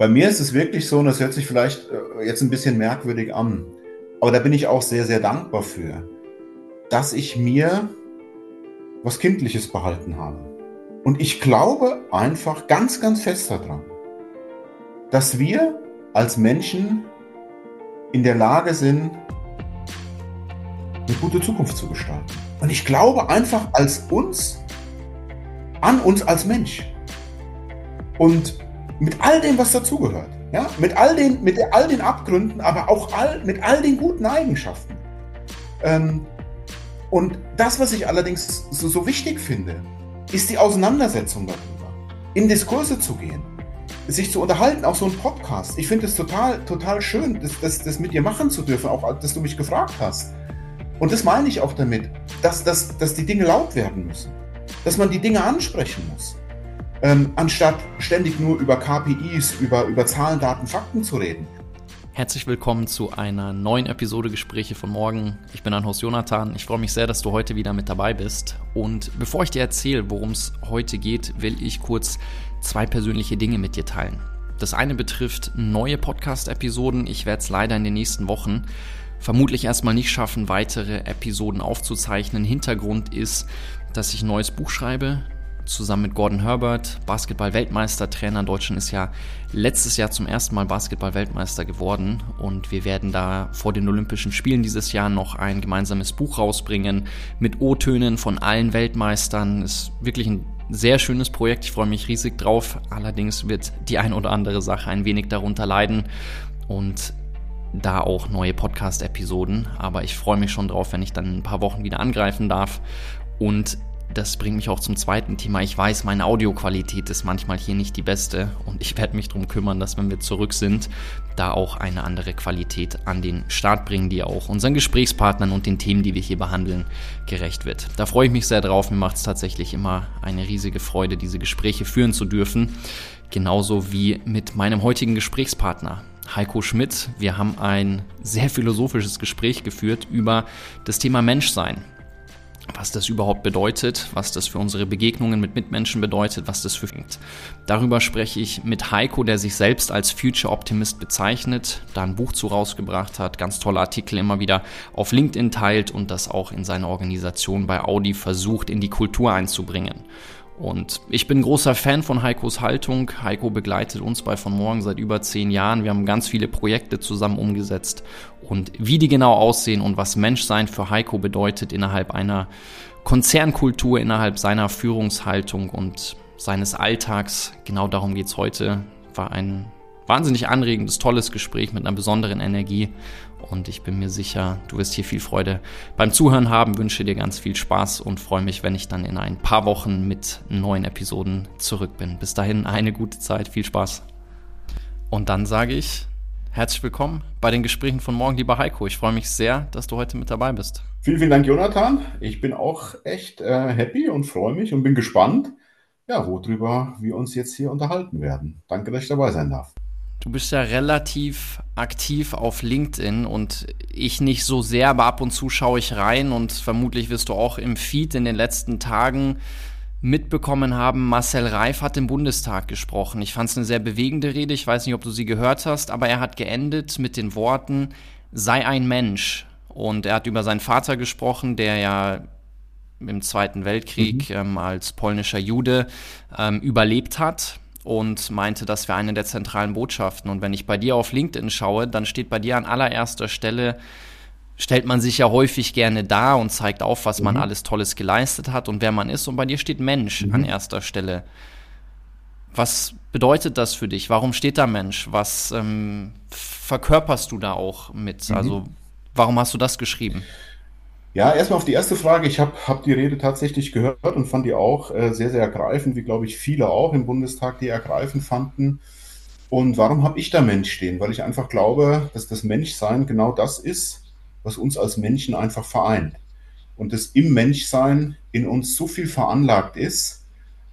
Bei mir ist es wirklich so, und das hört sich vielleicht äh, jetzt ein bisschen merkwürdig an, aber da bin ich auch sehr, sehr dankbar für, dass ich mir was Kindliches behalten habe. Und ich glaube einfach ganz, ganz fest daran, dass wir als Menschen in der Lage sind, eine gute Zukunft zu gestalten. Und ich glaube einfach als uns, an uns als Mensch. Und mit all dem, was dazugehört. Ja? Mit, all den, mit all den Abgründen, aber auch all, mit all den guten Eigenschaften. Ähm, und das, was ich allerdings so, so wichtig finde, ist die Auseinandersetzung darüber. In Diskurse zu gehen, sich zu unterhalten, auch so ein Podcast. Ich finde es total, total schön, das, das, das mit dir machen zu dürfen, auch dass du mich gefragt hast. Und das meine ich auch damit, dass, dass, dass die Dinge laut werden müssen, dass man die Dinge ansprechen muss ähm, anstatt ständig nur über KPIs, über, über Zahlen, Daten, Fakten zu reden. Herzlich willkommen zu einer neuen Episode Gespräche von morgen. Ich bin dein Host Jonathan. Ich freue mich sehr, dass du heute wieder mit dabei bist. Und bevor ich dir erzähle, worum es heute geht, will ich kurz zwei persönliche Dinge mit dir teilen. Das eine betrifft neue Podcast-Episoden. Ich werde es leider in den nächsten Wochen vermutlich erstmal nicht schaffen, weitere Episoden aufzuzeichnen. Hintergrund ist, dass ich ein neues Buch schreibe zusammen mit Gordon Herbert, Basketball-Weltmeister, Trainer. Deutschland ist ja letztes Jahr zum ersten Mal Basketball-Weltmeister geworden und wir werden da vor den Olympischen Spielen dieses Jahr noch ein gemeinsames Buch rausbringen mit O-Tönen von allen Weltmeistern. Ist wirklich ein sehr schönes Projekt. Ich freue mich riesig drauf. Allerdings wird die ein oder andere Sache ein wenig darunter leiden und da auch neue Podcast-Episoden. Aber ich freue mich schon drauf, wenn ich dann in ein paar Wochen wieder angreifen darf. Und das bringt mich auch zum zweiten Thema. Ich weiß, meine Audioqualität ist manchmal hier nicht die beste und ich werde mich darum kümmern, dass wenn wir zurück sind, da auch eine andere Qualität an den Start bringen, die auch unseren Gesprächspartnern und den Themen, die wir hier behandeln, gerecht wird. Da freue ich mich sehr drauf. Mir macht es tatsächlich immer eine riesige Freude, diese Gespräche führen zu dürfen. Genauso wie mit meinem heutigen Gesprächspartner. Heiko Schmidt. Wir haben ein sehr philosophisches Gespräch geführt über das Thema Menschsein was das überhaupt bedeutet, was das für unsere Begegnungen mit Mitmenschen bedeutet, was das für. Darüber spreche ich mit Heiko, der sich selbst als Future Optimist bezeichnet, da ein Buch zu rausgebracht hat, ganz tolle Artikel immer wieder auf LinkedIn teilt und das auch in seine Organisation bei Audi versucht, in die Kultur einzubringen. Und ich bin großer Fan von Heikos Haltung. Heiko begleitet uns bei Von Morgen seit über zehn Jahren. Wir haben ganz viele Projekte zusammen umgesetzt. Und wie die genau aussehen und was Menschsein für Heiko bedeutet innerhalb einer Konzernkultur, innerhalb seiner Führungshaltung und seines Alltags, genau darum geht's heute. War ein wahnsinnig anregendes, tolles Gespräch mit einer besonderen Energie. Und ich bin mir sicher, du wirst hier viel Freude beim Zuhören haben, wünsche dir ganz viel Spaß und freue mich, wenn ich dann in ein paar Wochen mit neuen Episoden zurück bin. Bis dahin eine gute Zeit, viel Spaß. Und dann sage ich herzlich willkommen bei den Gesprächen von morgen, lieber Heiko. Ich freue mich sehr, dass du heute mit dabei bist. Vielen, vielen Dank, Jonathan. Ich bin auch echt äh, happy und freue mich und bin gespannt, ja, worüber wir uns jetzt hier unterhalten werden. Danke, dass ich dabei sein darf. Du bist ja relativ aktiv auf LinkedIn und ich nicht so sehr, aber ab und zu schaue ich rein und vermutlich wirst du auch im Feed in den letzten Tagen mitbekommen haben, Marcel Reif hat im Bundestag gesprochen. Ich fand es eine sehr bewegende Rede, ich weiß nicht, ob du sie gehört hast, aber er hat geendet mit den Worten, sei ein Mensch. Und er hat über seinen Vater gesprochen, der ja im Zweiten Weltkrieg mhm. ähm, als polnischer Jude ähm, überlebt hat und meinte, das wäre eine der zentralen Botschaften. Und wenn ich bei dir auf LinkedIn schaue, dann steht bei dir an allererster Stelle, stellt man sich ja häufig gerne dar und zeigt auf, was mhm. man alles Tolles geleistet hat und wer man ist. Und bei dir steht Mensch mhm. an erster Stelle. Was bedeutet das für dich? Warum steht da Mensch? Was ähm, verkörperst du da auch mit? Mhm. Also, warum hast du das geschrieben? Ja, erstmal auf die erste Frage. Ich habe hab die Rede tatsächlich gehört und fand die auch äh, sehr, sehr ergreifend, wie glaube ich viele auch im Bundestag die ergreifend fanden. Und warum habe ich da Mensch stehen? Weil ich einfach glaube, dass das Menschsein genau das ist, was uns als Menschen einfach vereint. Und dass im Menschsein in uns so viel veranlagt ist,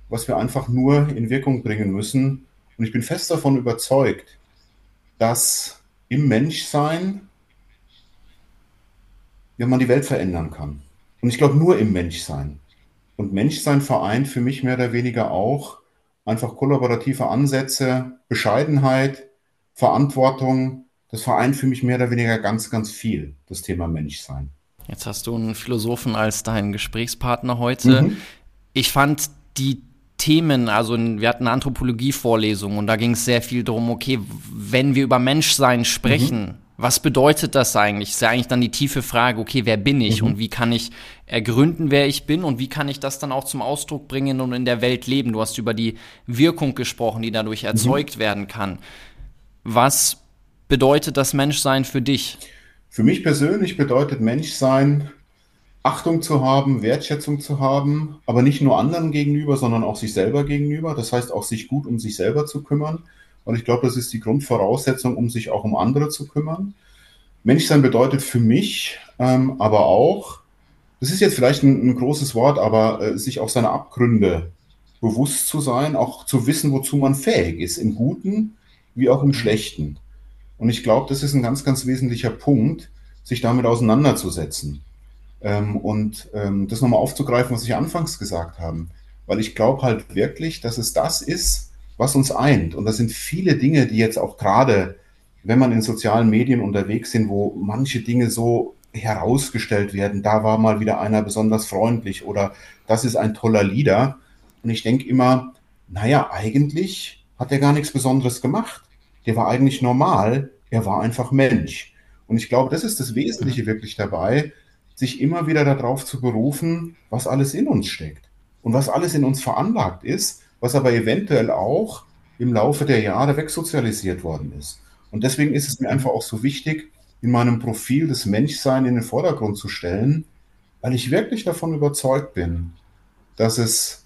was wir einfach nur in Wirkung bringen müssen. Und ich bin fest davon überzeugt, dass im Menschsein ja, man die Welt verändern kann. Und ich glaube nur im Menschsein. Und Menschsein vereint für mich mehr oder weniger auch einfach kollaborative Ansätze, Bescheidenheit, Verantwortung. Das vereint für mich mehr oder weniger ganz, ganz viel, das Thema Menschsein. Jetzt hast du einen Philosophen als deinen Gesprächspartner heute. Mhm. Ich fand die Themen, also wir hatten eine Anthropologie-Vorlesung und da ging es sehr viel darum, okay, wenn wir über Menschsein sprechen, mhm. Was bedeutet das eigentlich? Ist ja eigentlich dann die tiefe Frage, okay, wer bin ich mhm. und wie kann ich ergründen, wer ich bin und wie kann ich das dann auch zum Ausdruck bringen und in der Welt leben? Du hast über die Wirkung gesprochen, die dadurch mhm. erzeugt mhm. werden kann. Was bedeutet das Menschsein für dich? Für mich persönlich bedeutet Menschsein, Achtung zu haben, Wertschätzung zu haben, aber nicht nur anderen gegenüber, sondern auch sich selber gegenüber. Das heißt auch, sich gut um sich selber zu kümmern. Und ich glaube, das ist die Grundvoraussetzung, um sich auch um andere zu kümmern. Menschsein bedeutet für mich ähm, aber auch, das ist jetzt vielleicht ein, ein großes Wort, aber äh, sich auch seiner Abgründe bewusst zu sein, auch zu wissen, wozu man fähig ist, im Guten wie auch im Schlechten. Und ich glaube, das ist ein ganz, ganz wesentlicher Punkt, sich damit auseinanderzusetzen. Ähm, und ähm, das nochmal aufzugreifen, was ich anfangs gesagt habe. Weil ich glaube halt wirklich, dass es das ist, was uns eint. Und das sind viele Dinge, die jetzt auch gerade, wenn man in sozialen Medien unterwegs sind, wo manche Dinge so herausgestellt werden, da war mal wieder einer besonders freundlich oder das ist ein toller Lieder. Und ich denke immer, naja, eigentlich hat er gar nichts Besonderes gemacht der war eigentlich normal, er war einfach Mensch. Und ich glaube, das ist das Wesentliche wirklich dabei, sich immer wieder darauf zu berufen, was alles in uns steckt und was alles in uns veranlagt ist, was aber eventuell auch im Laufe der Jahre wegsozialisiert worden ist. Und deswegen ist es mir einfach auch so wichtig, in meinem Profil das Menschsein in den Vordergrund zu stellen, weil ich wirklich davon überzeugt bin, dass es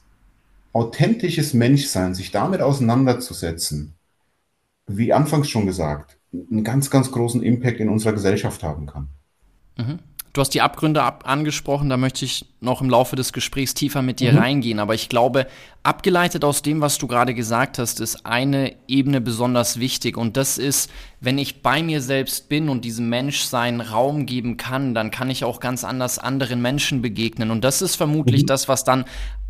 authentisches Menschsein, sich damit auseinanderzusetzen, wie anfangs schon gesagt, einen ganz, ganz großen Impact in unserer Gesellschaft haben kann. Mhm. Du hast die Abgründe ab angesprochen, da möchte ich noch im Laufe des Gesprächs tiefer mit dir mhm. reingehen. Aber ich glaube, abgeleitet aus dem, was du gerade gesagt hast, ist eine Ebene besonders wichtig. Und das ist, wenn ich bei mir selbst bin und diesem Mensch seinen Raum geben kann, dann kann ich auch ganz anders anderen Menschen begegnen. Und das ist vermutlich mhm. das, was dann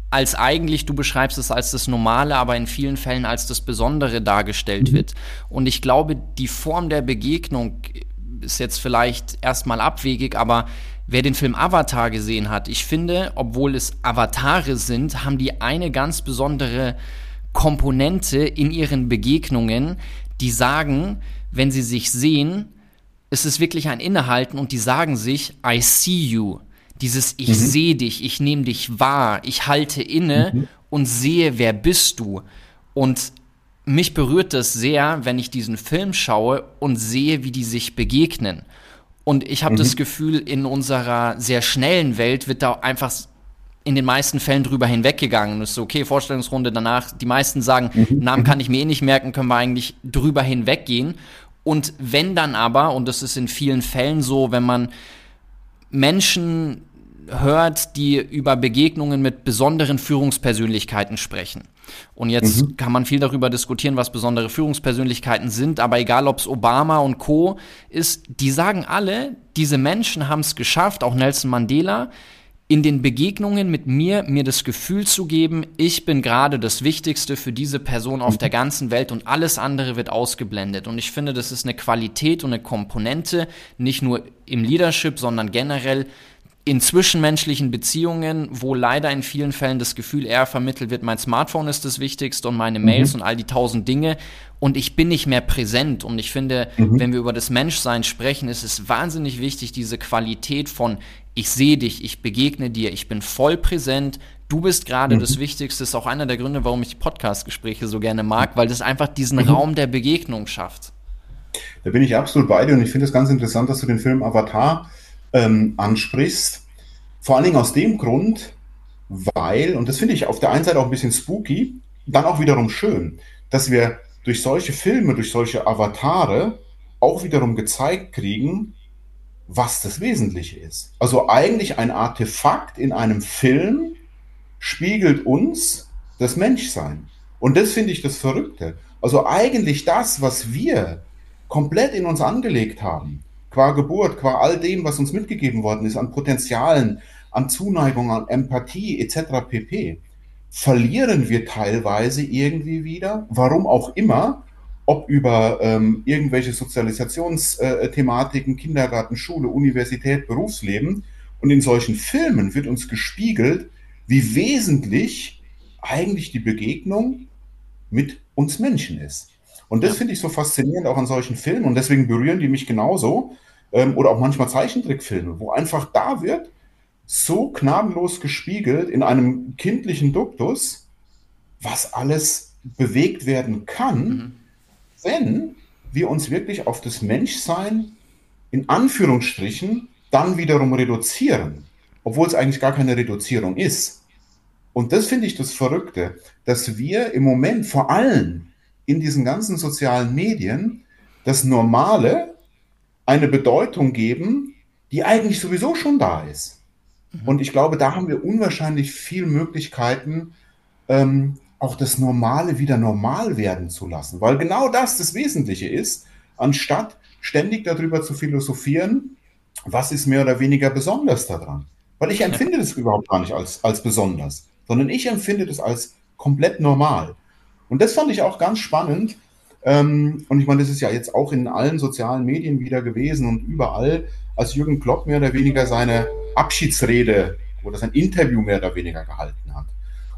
als eigentlich, du beschreibst es als das Normale, aber in vielen Fällen als das Besondere dargestellt mhm. wird. Und ich glaube, die Form der Begegnung ist jetzt vielleicht erstmal abwegig, aber wer den Film Avatar gesehen hat, ich finde, obwohl es Avatare sind, haben die eine ganz besondere Komponente in ihren Begegnungen, die sagen, wenn sie sich sehen, es ist wirklich ein Innehalten und die sagen sich, I see you. Dieses Ich mhm. sehe dich, ich nehme dich wahr, ich halte inne mhm. und sehe, wer bist du. Und mich berührt das sehr, wenn ich diesen Film schaue und sehe, wie die sich begegnen. Und ich habe mhm. das Gefühl, in unserer sehr schnellen Welt wird da einfach in den meisten Fällen drüber hinweggegangen. Das ist so, okay, Vorstellungsrunde danach. Die meisten sagen, mhm. Namen kann ich mir eh nicht merken, können wir eigentlich drüber hinweggehen. Und wenn dann aber, und das ist in vielen Fällen so, wenn man Menschen hört, die über Begegnungen mit besonderen Führungspersönlichkeiten sprechen. Und jetzt mhm. kann man viel darüber diskutieren, was besondere Führungspersönlichkeiten sind, aber egal ob es Obama und Co ist, die sagen alle, diese Menschen haben es geschafft, auch Nelson Mandela, in den Begegnungen mit mir, mir das Gefühl zu geben, ich bin gerade das Wichtigste für diese Person auf der ganzen Welt und alles andere wird ausgeblendet. Und ich finde, das ist eine Qualität und eine Komponente, nicht nur im Leadership, sondern generell in zwischenmenschlichen Beziehungen, wo leider in vielen Fällen das Gefühl eher vermittelt wird, mein Smartphone ist das Wichtigste und meine Mails mhm. und all die tausend Dinge und ich bin nicht mehr präsent. Und ich finde, mhm. wenn wir über das Menschsein sprechen, ist es wahnsinnig wichtig, diese Qualität von ich sehe dich, ich begegne dir, ich bin voll präsent, du bist gerade mhm. das Wichtigste, ist auch einer der Gründe, warum ich die Podcast-Gespräche so gerne mag, weil das einfach diesen mhm. Raum der Begegnung schafft. Da bin ich absolut bei dir und ich finde es ganz interessant, dass du den Film Avatar ähm, ansprichst. Vor allen Dingen aus dem Grund, weil, und das finde ich auf der einen Seite auch ein bisschen spooky, dann auch wiederum schön, dass wir durch solche Filme, durch solche Avatare auch wiederum gezeigt kriegen, was das Wesentliche ist. Also eigentlich ein Artefakt in einem Film spiegelt uns das Menschsein. Und das finde ich das Verrückte. Also eigentlich das, was wir komplett in uns angelegt haben, qua Geburt, qua all dem, was uns mitgegeben worden ist, an Potenzialen, an Zuneigung, an Empathie etc. pp. verlieren wir teilweise irgendwie wieder, warum auch immer, ob über ähm, irgendwelche Sozialisationsthematiken, Kindergarten, Schule, Universität, Berufsleben. Und in solchen Filmen wird uns gespiegelt, wie wesentlich eigentlich die Begegnung mit uns Menschen ist. Und das finde ich so faszinierend auch an solchen Filmen und deswegen berühren die mich genauso. Ähm, oder auch manchmal Zeichentrickfilme, wo einfach da wird so gnadenlos gespiegelt in einem kindlichen Duktus, was alles bewegt werden kann, mhm. wenn wir uns wirklich auf das Menschsein in Anführungsstrichen dann wiederum reduzieren, obwohl es eigentlich gar keine Reduzierung ist. Und das finde ich das Verrückte, dass wir im Moment vor allem in diesen ganzen sozialen Medien das Normale eine Bedeutung geben, die eigentlich sowieso schon da ist. Mhm. Und ich glaube, da haben wir unwahrscheinlich viele Möglichkeiten, ähm, auch das Normale wieder normal werden zu lassen, weil genau das das Wesentliche ist, anstatt ständig darüber zu philosophieren, was ist mehr oder weniger besonders daran. Weil ich empfinde das überhaupt gar nicht als, als besonders, sondern ich empfinde das als komplett normal. Und das fand ich auch ganz spannend. Ähm, und ich meine, das ist ja jetzt auch in allen sozialen Medien wieder gewesen und überall, als Jürgen Klopp mehr oder weniger seine Abschiedsrede oder sein Interview mehr oder weniger gehalten hat.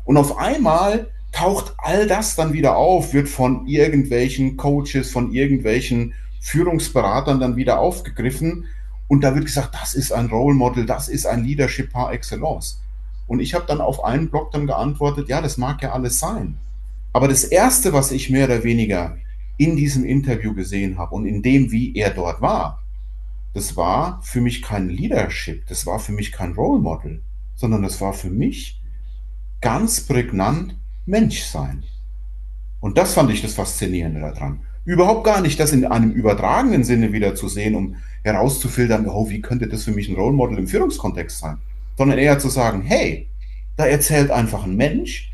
Und auf einmal taucht all das dann wieder auf, wird von irgendwelchen Coaches, von irgendwelchen Führungsberatern dann wieder aufgegriffen. Und da wird gesagt, das ist ein Role Model, das ist ein Leadership par excellence. Und ich habe dann auf einen Blog dann geantwortet, ja, das mag ja alles sein. Aber das Erste, was ich mehr oder weniger in diesem Interview gesehen habe und in dem, wie er dort war, das war für mich kein Leadership, das war für mich kein Role Model, sondern das war für mich ganz prägnant Menschsein. Und das fand ich das Faszinierende daran. Überhaupt gar nicht das in einem übertragenen Sinne wieder zu sehen, um herauszufiltern, oh, wie könnte das für mich ein Role Model im Führungskontext sein, sondern eher zu sagen, hey, da erzählt einfach ein Mensch,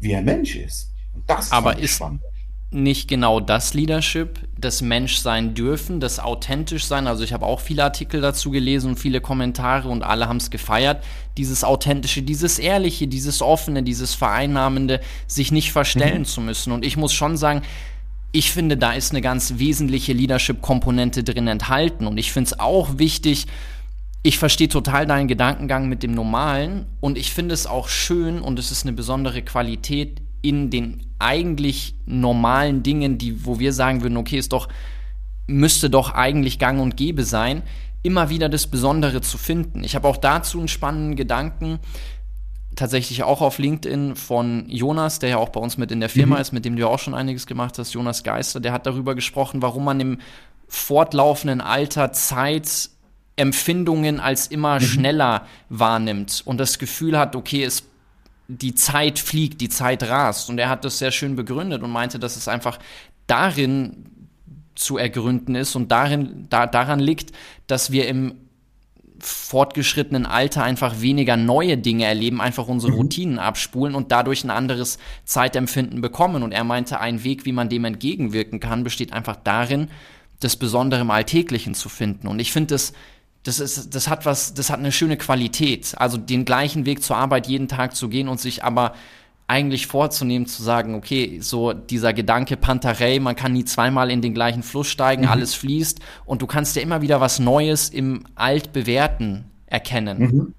wie er Mensch ist. Das Aber ist spannend. nicht genau das Leadership, das Mensch sein dürfen, das authentisch sein. Also ich habe auch viele Artikel dazu gelesen und viele Kommentare und alle haben es gefeiert. Dieses authentische, dieses ehrliche, dieses offene, dieses vereinnahmende, sich nicht verstellen mhm. zu müssen. Und ich muss schon sagen, ich finde, da ist eine ganz wesentliche Leadership-Komponente drin enthalten. Und ich finde es auch wichtig, ich verstehe total deinen Gedankengang mit dem Normalen und ich finde es auch schön und es ist eine besondere Qualität in den eigentlich normalen Dingen, die, wo wir sagen würden, okay, ist doch, müsste doch eigentlich gang und gäbe sein, immer wieder das Besondere zu finden. Ich habe auch dazu einen spannenden Gedanken, tatsächlich auch auf LinkedIn von Jonas, der ja auch bei uns mit in der Firma mhm. ist, mit dem du ja auch schon einiges gemacht hast, Jonas Geister, der hat darüber gesprochen, warum man im fortlaufenden Alter Zeit Empfindungen als immer mhm. schneller wahrnimmt und das Gefühl hat, okay, es die Zeit fliegt, die Zeit rast. Und er hat das sehr schön begründet und meinte, dass es einfach darin zu ergründen ist und darin, da, daran liegt, dass wir im fortgeschrittenen Alter einfach weniger neue Dinge erleben, einfach unsere mhm. Routinen abspulen und dadurch ein anderes Zeitempfinden bekommen. Und er meinte, ein Weg, wie man dem entgegenwirken kann, besteht einfach darin, das Besondere im Alltäglichen zu finden. Und ich finde es das ist, das hat was, das hat eine schöne Qualität. Also den gleichen Weg zur Arbeit jeden Tag zu gehen und sich aber eigentlich vorzunehmen, zu sagen, okay, so dieser Gedanke Pantarei, man kann nie zweimal in den gleichen Fluss steigen, mhm. alles fließt und du kannst ja immer wieder was Neues im Altbewährten erkennen. Mhm.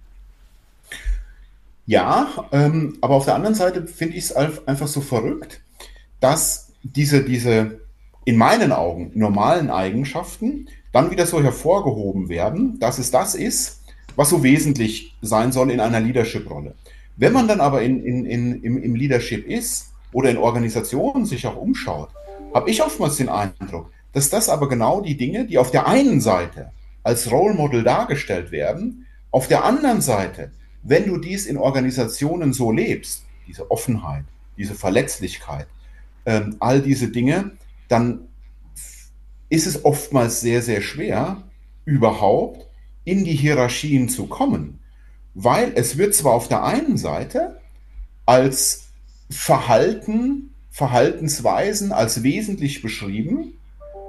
Ja, ähm, aber auf der anderen Seite finde ich es einfach so verrückt, dass diese, diese in meinen Augen normalen Eigenschaften dann wieder so hervorgehoben werden, dass es das ist, was so wesentlich sein soll in einer Leadership-Rolle. Wenn man dann aber in, in, in, im, im Leadership ist oder in Organisationen sich auch umschaut, habe ich oftmals den Eindruck, dass das aber genau die Dinge, die auf der einen Seite als Role Model dargestellt werden, auf der anderen Seite, wenn du dies in Organisationen so lebst, diese Offenheit, diese Verletzlichkeit, ähm, all diese Dinge, dann ist es oftmals sehr, sehr schwer, überhaupt in die Hierarchien zu kommen. Weil es wird zwar auf der einen Seite als Verhalten, Verhaltensweisen als wesentlich beschrieben,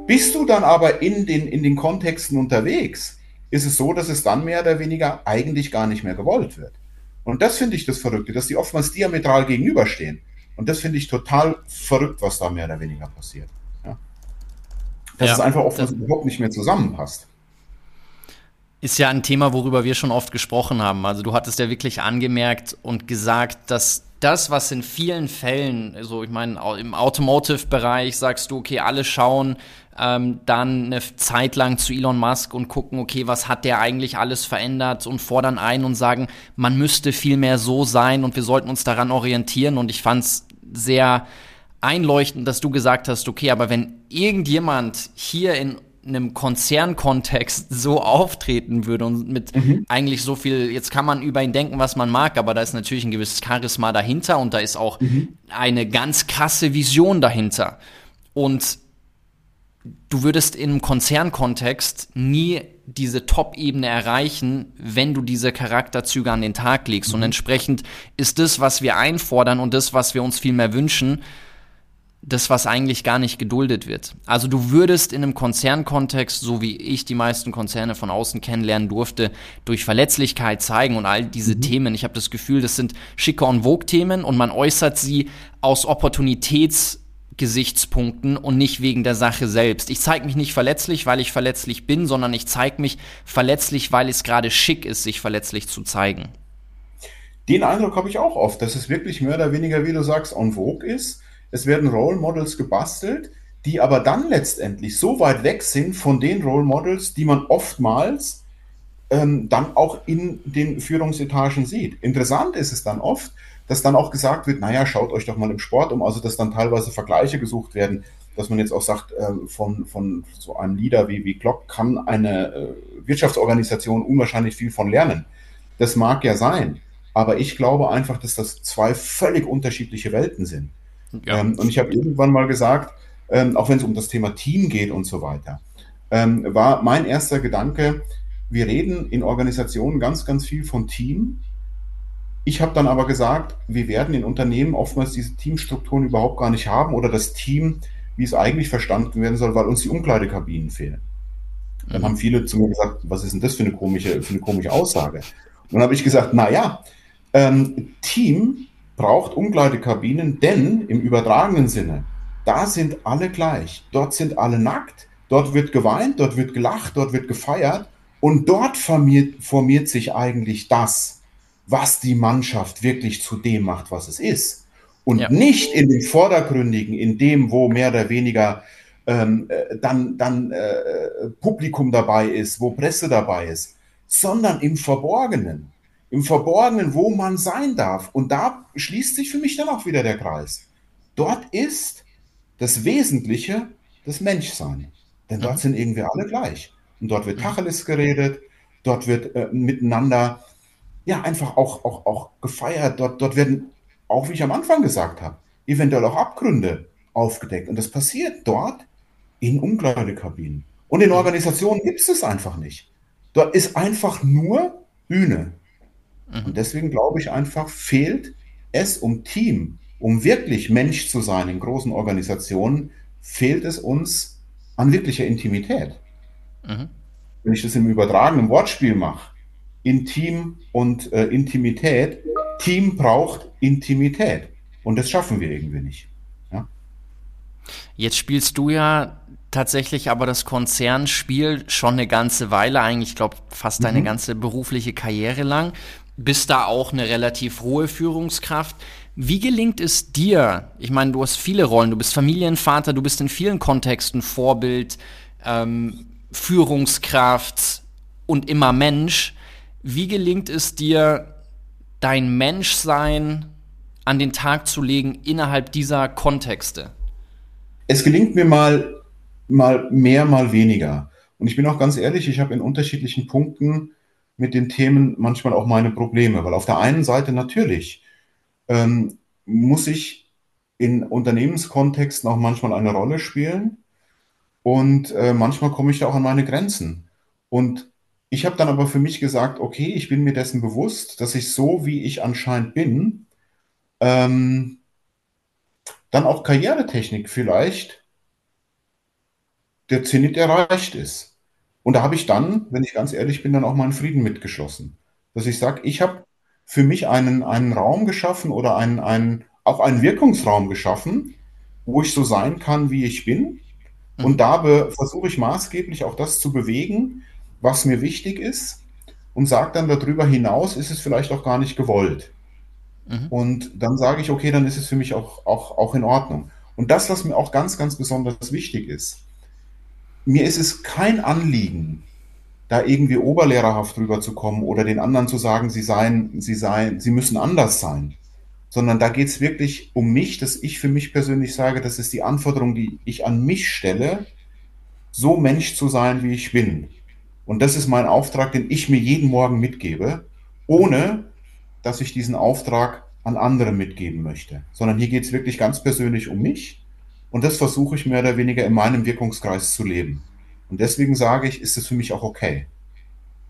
bist du dann aber in den, in den Kontexten unterwegs, ist es so, dass es dann mehr oder weniger eigentlich gar nicht mehr gewollt wird. Und das finde ich das Verrückte, dass die oftmals diametral gegenüberstehen. Und das finde ich total verrückt, was da mehr oder weniger passiert. Dass ja, es einfach oftmals überhaupt nicht mehr zusammenpasst. Ist ja ein Thema, worüber wir schon oft gesprochen haben. Also du hattest ja wirklich angemerkt und gesagt, dass das, was in vielen Fällen, also ich meine, im Automotive-Bereich sagst du, okay, alle schauen ähm, dann eine Zeit lang zu Elon Musk und gucken, okay, was hat der eigentlich alles verändert und fordern ein und sagen, man müsste viel mehr so sein und wir sollten uns daran orientieren. Und ich fand es sehr einleuchtend, dass du gesagt hast, okay, aber wenn irgendjemand hier in einem Konzernkontext so auftreten würde und mit mhm. eigentlich so viel, jetzt kann man über ihn denken, was man mag, aber da ist natürlich ein gewisses Charisma dahinter und da ist auch mhm. eine ganz krasse Vision dahinter. Und du würdest im Konzernkontext nie diese Top-Ebene erreichen, wenn du diese Charakterzüge an den Tag legst. Mhm. Und entsprechend ist das, was wir einfordern und das, was wir uns viel mehr wünschen, das, was eigentlich gar nicht geduldet wird. Also du würdest in einem Konzernkontext, so wie ich die meisten Konzerne von außen kennenlernen durfte, durch Verletzlichkeit zeigen und all diese mhm. Themen. Ich habe das Gefühl, das sind schicker und Vogue-Themen und man äußert sie aus Opportunitätsgesichtspunkten und nicht wegen der Sache selbst. Ich zeige mich nicht verletzlich, weil ich verletzlich bin, sondern ich zeige mich verletzlich, weil es gerade schick ist, sich verletzlich zu zeigen. Den Eindruck habe ich auch oft, dass es wirklich mehr oder weniger, wie du sagst, en vogue ist es werden Role Models gebastelt, die aber dann letztendlich so weit weg sind von den Role Models, die man oftmals ähm, dann auch in den Führungsetagen sieht. Interessant ist es dann oft, dass dann auch gesagt wird, naja, schaut euch doch mal im Sport um, also dass dann teilweise Vergleiche gesucht werden, dass man jetzt auch sagt, äh, von, von so einem Leader wie, wie Glock kann eine äh, Wirtschaftsorganisation unwahrscheinlich viel von lernen. Das mag ja sein, aber ich glaube einfach, dass das zwei völlig unterschiedliche Welten sind. Ja. Ähm, und ich habe irgendwann mal gesagt, ähm, auch wenn es um das Thema Team geht und so weiter, ähm, war mein erster Gedanke, wir reden in Organisationen ganz, ganz viel von Team. Ich habe dann aber gesagt, wir werden in Unternehmen oftmals diese Teamstrukturen überhaupt gar nicht haben oder das Team, wie es eigentlich verstanden werden soll, weil uns die Umkleidekabinen fehlen. Dann mhm. haben viele zu mir gesagt, was ist denn das für eine komische, für eine komische Aussage? Und dann habe ich gesagt, naja, ähm, Team braucht Umkleidekabinen, denn im übertragenen Sinne, da sind alle gleich. Dort sind alle nackt, dort wird geweint, dort wird gelacht, dort wird gefeiert und dort formiert, formiert sich eigentlich das, was die Mannschaft wirklich zu dem macht, was es ist. Und ja. nicht in dem Vordergründigen, in dem, wo mehr oder weniger ähm, äh, dann, dann äh, Publikum dabei ist, wo Presse dabei ist, sondern im Verborgenen im Verborgenen, wo man sein darf. Und da schließt sich für mich dann auch wieder der Kreis. Dort ist das Wesentliche das Menschsein. Denn dort mhm. sind irgendwie alle gleich. Und dort wird. Tacheles geredet, dort wird äh, miteinander ja einfach auch, auch, auch gefeiert. Dort, dort werden, auch wie ich am Anfang gesagt habe, eventuell auch Abgründe aufgedeckt. Und das passiert dort in Umkleidekabinen. Und in mhm. Organisationen gibt es es einfach nicht. Dort ist einfach nur Bühne. Mhm. Und deswegen glaube ich einfach, fehlt es um Team, um wirklich Mensch zu sein in großen Organisationen, fehlt es uns an wirklicher Intimität. Mhm. Wenn ich das im übertragenen Wortspiel mache, Intim und äh, Intimität, Team braucht Intimität. Und das schaffen wir irgendwie nicht. Ja? Jetzt spielst du ja tatsächlich aber das Konzernspiel schon eine ganze Weile, eigentlich, ich glaube, fast deine mhm. ganze berufliche Karriere lang bist da auch eine relativ hohe Führungskraft. Wie gelingt es dir? Ich meine, du hast viele Rollen, du bist Familienvater, du bist in vielen Kontexten Vorbild, ähm, Führungskraft und immer Mensch. Wie gelingt es dir, dein Menschsein an den Tag zu legen innerhalb dieser Kontexte? Es gelingt mir mal, mal mehr, mal weniger. Und ich bin auch ganz ehrlich, ich habe in unterschiedlichen Punkten mit den Themen manchmal auch meine Probleme, weil auf der einen Seite natürlich ähm, muss ich in Unternehmenskontexten auch manchmal eine Rolle spielen und äh, manchmal komme ich da auch an meine Grenzen. Und ich habe dann aber für mich gesagt, okay, ich bin mir dessen bewusst, dass ich so, wie ich anscheinend bin, ähm, dann auch Karrieretechnik vielleicht der Zenit erreicht ist. Und da habe ich dann, wenn ich ganz ehrlich bin, dann auch meinen Frieden mitgeschlossen. Dass ich sage, ich habe für mich einen, einen Raum geschaffen oder einen, einen, auch einen Wirkungsraum geschaffen, wo ich so sein kann, wie ich bin. Mhm. Und da versuche ich maßgeblich auch das zu bewegen, was mir wichtig ist und sage dann darüber hinaus, ist es vielleicht auch gar nicht gewollt. Mhm. Und dann sage ich, okay, dann ist es für mich auch, auch, auch in Ordnung. Und das, was mir auch ganz, ganz besonders wichtig ist, mir ist es kein Anliegen, da irgendwie oberlehrerhaft rüberzukommen oder den anderen zu sagen, sie seien, sie seien, sie müssen anders sein. Sondern da geht es wirklich um mich, dass ich für mich persönlich sage, das ist die Anforderung, die ich an mich stelle, so Mensch zu sein, wie ich bin. Und das ist mein Auftrag, den ich mir jeden Morgen mitgebe, ohne dass ich diesen Auftrag an andere mitgeben möchte. Sondern hier geht es wirklich ganz persönlich um mich. Und das versuche ich mehr oder weniger in meinem Wirkungskreis zu leben. Und deswegen sage ich, ist es für mich auch okay.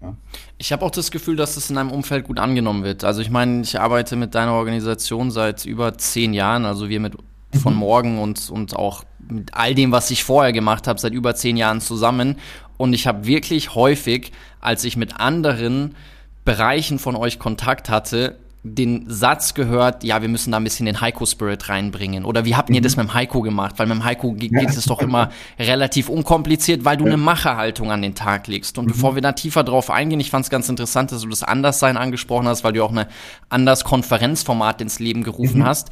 Ja. Ich habe auch das Gefühl, dass das in einem Umfeld gut angenommen wird. Also ich meine, ich arbeite mit deiner Organisation seit über zehn Jahren, also wir mit von mhm. morgen und, und auch mit all dem, was ich vorher gemacht habe, seit über zehn Jahren zusammen. Und ich habe wirklich häufig, als ich mit anderen Bereichen von euch Kontakt hatte, den Satz gehört, ja, wir müssen da ein bisschen den Heiko-Spirit reinbringen. Oder wie habt ihr mhm. das mit dem Heiko gemacht? Weil mit dem Heiko geht ja. es doch immer relativ unkompliziert, weil du ja. eine Macherhaltung an den Tag legst. Und mhm. bevor wir da tiefer drauf eingehen, ich fand es ganz interessant, dass du das Anderssein angesprochen hast, weil du auch eine anders Konferenzformat ins Leben gerufen mhm. hast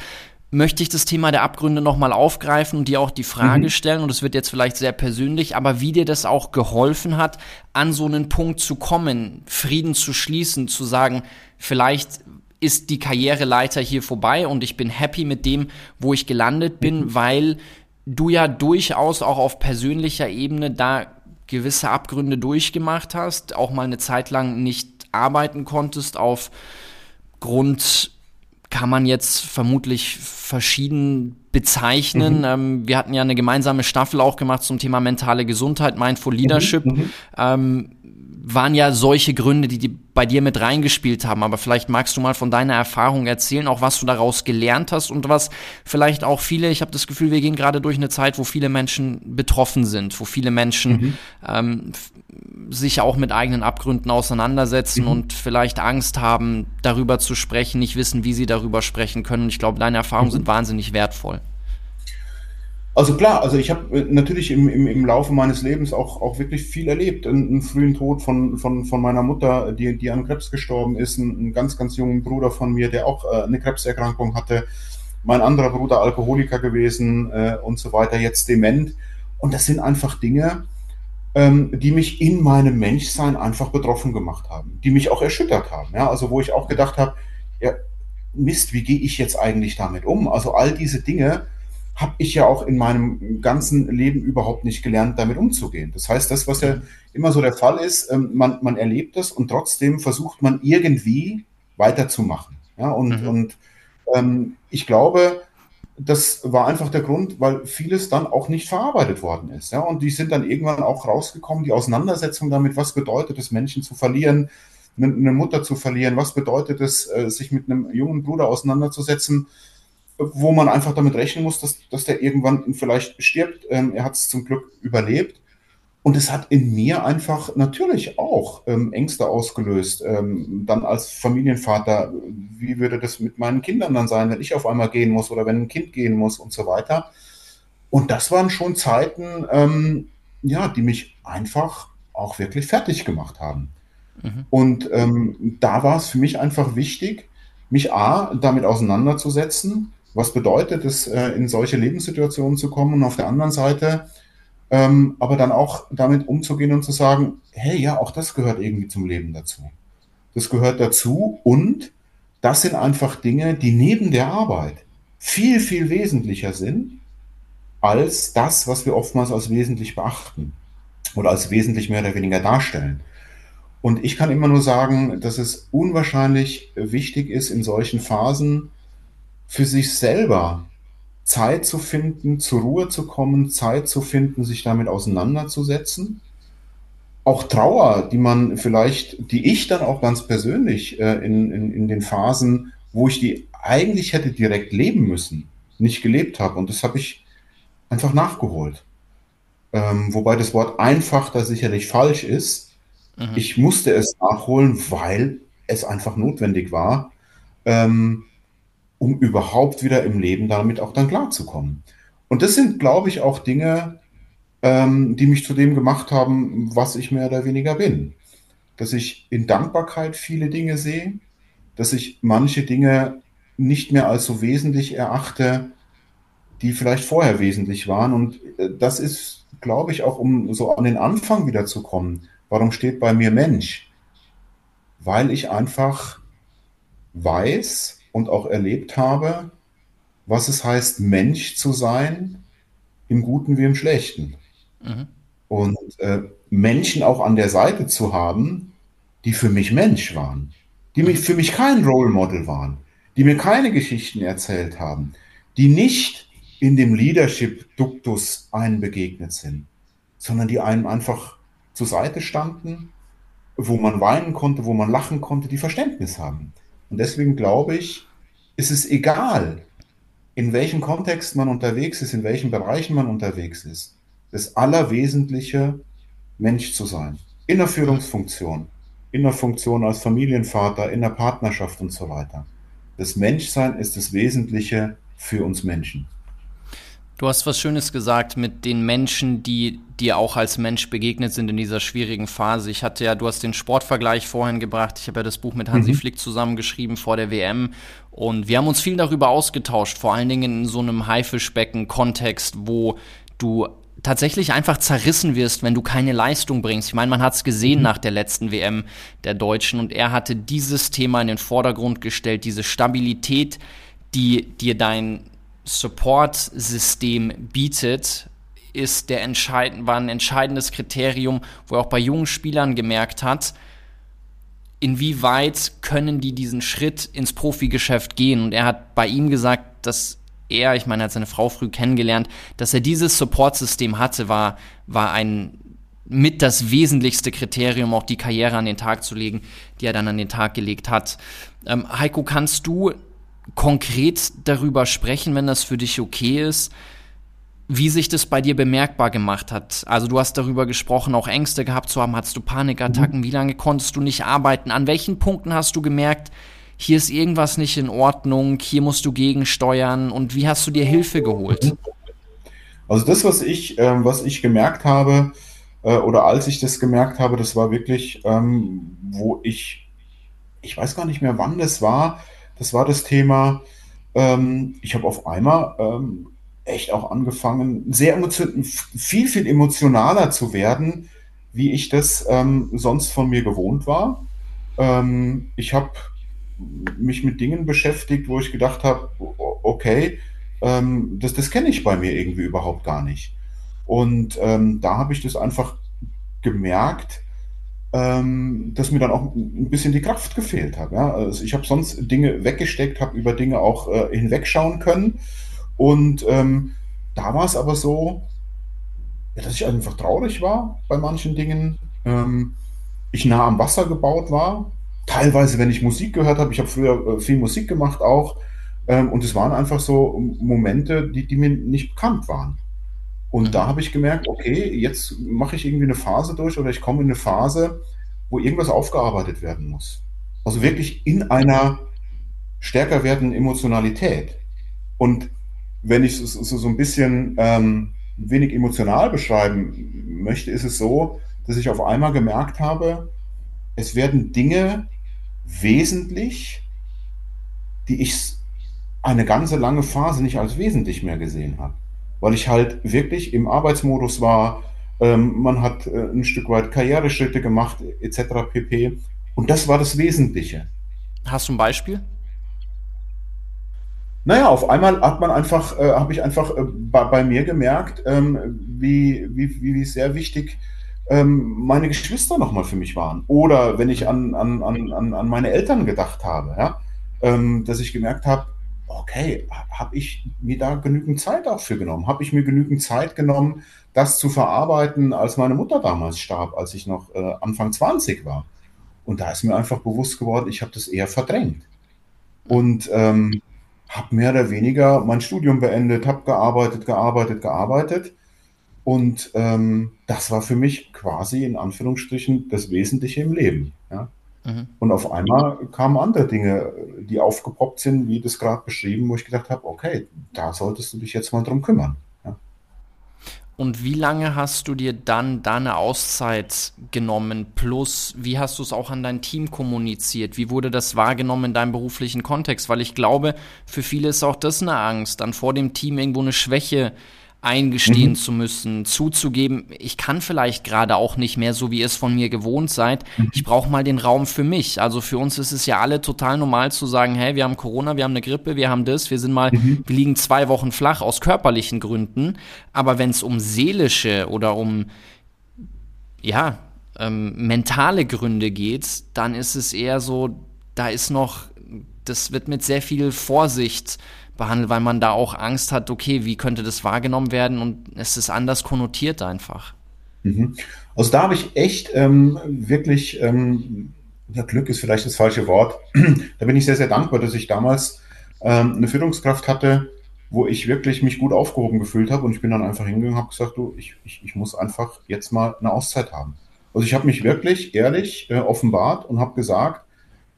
möchte ich das Thema der Abgründe nochmal aufgreifen und dir auch die Frage mhm. stellen, und es wird jetzt vielleicht sehr persönlich, aber wie dir das auch geholfen hat, an so einen Punkt zu kommen, Frieden zu schließen, zu sagen, vielleicht ist die Karriereleiter hier vorbei und ich bin happy mit dem, wo ich gelandet bin, mhm. weil du ja durchaus auch auf persönlicher Ebene da gewisse Abgründe durchgemacht hast, auch mal eine Zeit lang nicht arbeiten konntest auf Grund kann man jetzt vermutlich verschieden bezeichnen. Mhm. Ähm, wir hatten ja eine gemeinsame Staffel auch gemacht zum Thema mentale Gesundheit, Mindful Leadership. Mhm. mhm. Ähm, waren ja solche Gründe, die, die bei dir mit reingespielt haben. Aber vielleicht magst du mal von deiner Erfahrung erzählen, auch was du daraus gelernt hast und was vielleicht auch viele, ich habe das Gefühl, wir gehen gerade durch eine Zeit, wo viele Menschen betroffen sind, wo viele Menschen mhm. ähm, sich auch mit eigenen Abgründen auseinandersetzen mhm. und vielleicht Angst haben, darüber zu sprechen, nicht wissen, wie sie darüber sprechen können. Ich glaube, deine Erfahrungen mhm. sind wahnsinnig wertvoll. Also klar, also ich habe äh, natürlich im, im, im Laufe meines Lebens auch, auch wirklich viel erlebt. Einen, einen frühen Tod von, von, von meiner Mutter, die, die an Krebs gestorben ist, einen, ganz, ganz jungen Bruder von mir, der auch äh, eine Krebserkrankung hatte, mein anderer Bruder Alkoholiker gewesen äh, und so weiter, jetzt dement. Und das sind einfach Dinge, ähm, die mich in meinem Menschsein einfach betroffen gemacht haben, die mich auch erschüttert haben. Ja? Also wo ich auch gedacht habe, ja, Mist, wie gehe ich jetzt eigentlich damit um? Also all diese Dinge, habe ich ja auch in meinem ganzen Leben überhaupt nicht gelernt, damit umzugehen. Das heißt, das, was ja immer so der Fall ist, ähm, man, man erlebt das und trotzdem versucht man irgendwie weiterzumachen. Ja, und, mhm. und ähm, ich glaube, das war einfach der Grund, weil vieles dann auch nicht verarbeitet worden ist. Ja, und die sind dann irgendwann auch rausgekommen, die Auseinandersetzung damit, was bedeutet es, Menschen zu verlieren, eine Mutter zu verlieren, was bedeutet es, äh, sich mit einem jungen Bruder auseinanderzusetzen wo man einfach damit rechnen muss, dass, dass der irgendwann vielleicht stirbt. Ähm, er hat es zum Glück überlebt. Und es hat in mir einfach natürlich auch ähm, Ängste ausgelöst. Ähm, dann als Familienvater, wie würde das mit meinen Kindern dann sein, wenn ich auf einmal gehen muss oder wenn ein Kind gehen muss und so weiter. Und das waren schon Zeiten, ähm, ja, die mich einfach auch wirklich fertig gemacht haben. Mhm. Und ähm, da war es für mich einfach wichtig, mich A, damit auseinanderzusetzen was bedeutet es, äh, in solche Lebenssituationen zu kommen und auf der anderen Seite ähm, aber dann auch damit umzugehen und zu sagen, hey, ja, auch das gehört irgendwie zum Leben dazu. Das gehört dazu und das sind einfach Dinge, die neben der Arbeit viel, viel wesentlicher sind als das, was wir oftmals als wesentlich beachten oder als wesentlich mehr oder weniger darstellen. Und ich kann immer nur sagen, dass es unwahrscheinlich wichtig ist, in solchen Phasen für sich selber Zeit zu finden, zur Ruhe zu kommen, Zeit zu finden, sich damit auseinanderzusetzen. Auch Trauer, die man vielleicht, die ich dann auch ganz persönlich äh, in, in, in den Phasen, wo ich die eigentlich hätte direkt leben müssen, nicht gelebt habe. Und das habe ich einfach nachgeholt. Ähm, wobei das Wort einfach da sicherlich falsch ist. Mhm. Ich musste es nachholen, weil es einfach notwendig war, ähm, um überhaupt wieder im Leben damit auch dann klarzukommen. Und das sind, glaube ich, auch Dinge, ähm, die mich zu dem gemacht haben, was ich mehr oder weniger bin. Dass ich in Dankbarkeit viele Dinge sehe, dass ich manche Dinge nicht mehr als so wesentlich erachte, die vielleicht vorher wesentlich waren. Und äh, das ist, glaube ich, auch um so an den Anfang wieder zu kommen. Warum steht bei mir Mensch? Weil ich einfach weiß und auch erlebt habe, was es heißt, Mensch zu sein, im Guten wie im Schlechten. Mhm. Und äh, Menschen auch an der Seite zu haben, die für mich Mensch waren, die mich, für mich kein Role Model waren, die mir keine Geschichten erzählt haben, die nicht in dem Leadership-Duktus einem begegnet sind, sondern die einem einfach zur Seite standen, wo man weinen konnte, wo man lachen konnte, die Verständnis haben. Und deswegen glaube ich, ist es egal, in welchem Kontext man unterwegs ist, in welchen Bereichen man unterwegs ist. Das Allerwesentliche, Mensch zu sein. In der Führungsfunktion, in der Funktion als Familienvater, in der Partnerschaft und so weiter. Das Menschsein ist das Wesentliche für uns Menschen. Du hast was Schönes gesagt mit den Menschen, die dir auch als Mensch begegnet sind in dieser schwierigen Phase. Ich hatte ja, du hast den Sportvergleich vorhin gebracht. Ich habe ja das Buch mit Hansi mhm. Flick zusammengeschrieben vor der WM. Und wir haben uns viel darüber ausgetauscht, vor allen Dingen in so einem Haifischbecken-Kontext, wo du tatsächlich einfach zerrissen wirst, wenn du keine Leistung bringst. Ich meine, man hat es gesehen mhm. nach der letzten WM der Deutschen und er hatte dieses Thema in den Vordergrund gestellt, diese Stabilität, die dir dein Support-System bietet, ist der entscheidend, war ein entscheidendes Kriterium, wo er auch bei jungen Spielern gemerkt hat, inwieweit können die diesen Schritt ins Profigeschäft gehen. Und er hat bei ihm gesagt, dass er, ich meine, er hat seine Frau früh kennengelernt, dass er dieses Support-System hatte, war, war ein mit das wesentlichste Kriterium, auch die Karriere an den Tag zu legen, die er dann an den Tag gelegt hat. Ähm, Heiko, kannst du konkret darüber sprechen, wenn das für dich okay ist, wie sich das bei dir bemerkbar gemacht hat. Also du hast darüber gesprochen, auch Ängste gehabt zu haben, hattest du Panikattacken, mhm. wie lange konntest du nicht arbeiten, an welchen Punkten hast du gemerkt, hier ist irgendwas nicht in Ordnung, hier musst du gegensteuern und wie hast du dir Hilfe geholt? Also das, was ich, äh, was ich gemerkt habe, äh, oder als ich das gemerkt habe, das war wirklich, ähm, wo ich, ich weiß gar nicht mehr, wann das war, das war das Thema. Ähm, ich habe auf einmal ähm, echt auch angefangen, sehr emotion viel, viel emotionaler zu werden, wie ich das ähm, sonst von mir gewohnt war. Ähm, ich habe mich mit Dingen beschäftigt, wo ich gedacht habe, okay, ähm, das, das kenne ich bei mir irgendwie überhaupt gar nicht. Und ähm, da habe ich das einfach gemerkt, ähm, dass mir dann auch ein bisschen die Kraft gefehlt hat. Ja? Also ich habe sonst Dinge weggesteckt, habe über Dinge auch äh, hinwegschauen können. Und ähm, da war es aber so, ja, dass ich einfach traurig war bei manchen Dingen. Ähm, ich nah am Wasser gebaut war. Teilweise, wenn ich Musik gehört habe, ich habe früher äh, viel Musik gemacht auch. Ähm, und es waren einfach so Momente, die, die mir nicht bekannt waren. Und mhm. da habe ich gemerkt, okay, jetzt mache ich irgendwie eine Phase durch oder ich komme in eine Phase, wo irgendwas aufgearbeitet werden muss. Also wirklich in einer stärker werdenden Emotionalität. Und wenn ich es so, so, ein bisschen ähm, wenig emotional beschreiben möchte, ist es so, dass ich auf einmal gemerkt habe, es werden Dinge wesentlich, die ich eine ganze lange Phase nicht als wesentlich mehr gesehen habe weil ich halt wirklich im Arbeitsmodus war. Ähm, man hat äh, ein Stück weit Karriereschritte gemacht, etc. pp. Und das war das Wesentliche. Hast du ein Beispiel? Naja, auf einmal hat man einfach, äh, habe ich einfach äh, bei, bei, mir gemerkt, ähm, wie, wie, wie sehr wichtig ähm, meine Geschwister nochmal für mich waren. Oder wenn ich an, an, an, an meine Eltern gedacht habe, ja, ähm, dass ich gemerkt habe, okay, habe ich mir da genügend Zeit auch für genommen? Habe ich mir genügend Zeit genommen, das zu verarbeiten, als meine Mutter damals starb, als ich noch äh, Anfang 20 war? Und da ist mir einfach bewusst geworden, ich habe das eher verdrängt. Und ähm, habe mehr oder weniger mein Studium beendet, habe gearbeitet, gearbeitet, gearbeitet. Und ähm, das war für mich quasi in Anführungsstrichen das Wesentliche im Leben. Ja? Mhm. Und auf einmal kamen andere Dinge, die aufgepoppt sind, wie das gerade beschrieben, wo ich gedacht habe, okay, da solltest du dich jetzt mal drum kümmern. Ja. Und wie lange hast du dir dann deine Auszeit genommen? Plus, wie hast du es auch an dein Team kommuniziert? Wie wurde das wahrgenommen in deinem beruflichen Kontext? Weil ich glaube, für viele ist auch das eine Angst, dann vor dem Team irgendwo eine Schwäche eingestehen mhm. zu müssen, zuzugeben, ich kann vielleicht gerade auch nicht mehr so, wie ihr es von mir gewohnt seid. Mhm. Ich brauche mal den Raum für mich. Also für uns ist es ja alle total normal zu sagen, hey, wir haben Corona, wir haben eine Grippe, wir haben das, wir sind mal, mhm. wir liegen zwei Wochen flach aus körperlichen Gründen. Aber wenn es um seelische oder um, ja, ähm, mentale Gründe geht, dann ist es eher so, da ist noch, das wird mit sehr viel Vorsicht behandelt, weil man da auch Angst hat, okay, wie könnte das wahrgenommen werden und es ist anders konnotiert einfach. Mhm. Also da habe ich echt ähm, wirklich, ähm, ja, Glück ist vielleicht das falsche Wort, da bin ich sehr, sehr dankbar, dass ich damals ähm, eine Führungskraft hatte, wo ich wirklich mich gut aufgehoben gefühlt habe und ich bin dann einfach hingegangen und habe gesagt, du, ich, ich, ich muss einfach jetzt mal eine Auszeit haben. Also ich habe mich wirklich ehrlich äh, offenbart und habe gesagt,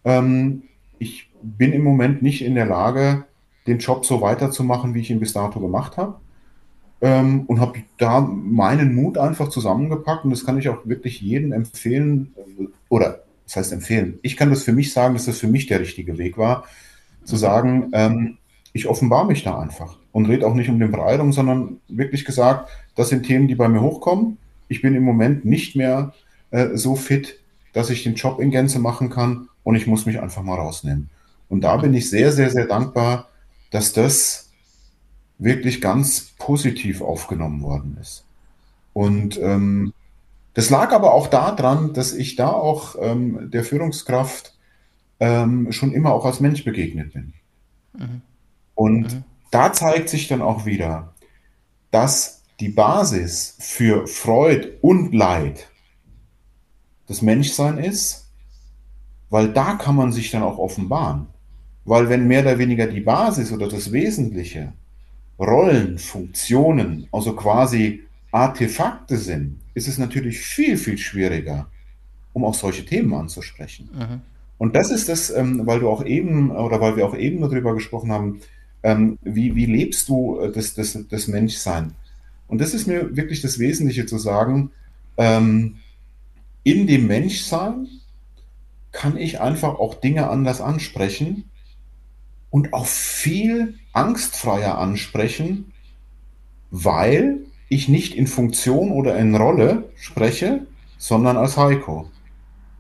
ähm, ich bin im Moment nicht in der Lage, den Job so weiterzumachen, wie ich ihn bis dato gemacht habe. Ähm, und habe da meinen Mut einfach zusammengepackt und das kann ich auch wirklich jedem empfehlen, äh, oder das heißt empfehlen, ich kann das für mich sagen, dass das für mich der richtige Weg war, zu sagen, ähm, ich offenbare mich da einfach und rede auch nicht um den Brei sondern wirklich gesagt, das sind Themen, die bei mir hochkommen. Ich bin im Moment nicht mehr äh, so fit, dass ich den Job in Gänze machen kann und ich muss mich einfach mal rausnehmen. Und da bin ich sehr, sehr, sehr dankbar, dass das wirklich ganz positiv aufgenommen worden ist. Und ähm, das lag aber auch daran, dass ich da auch ähm, der Führungskraft ähm, schon immer auch als Mensch begegnet bin. Mhm. Und mhm. da zeigt sich dann auch wieder, dass die Basis für Freud und Leid das Menschsein ist, weil da kann man sich dann auch offenbaren. Weil wenn mehr oder weniger die Basis oder das Wesentliche Rollen, Funktionen, also quasi Artefakte sind, ist es natürlich viel, viel schwieriger, um auch solche Themen anzusprechen. Mhm. Und das ist das, ähm, weil du auch eben, oder weil wir auch eben darüber gesprochen haben, ähm, wie, wie lebst du äh, das, das, das Menschsein? Und das ist mir wirklich das Wesentliche zu sagen, ähm, in dem Menschsein kann ich einfach auch Dinge anders ansprechen, und auch viel angstfreier ansprechen, weil ich nicht in Funktion oder in Rolle spreche, sondern als Heiko.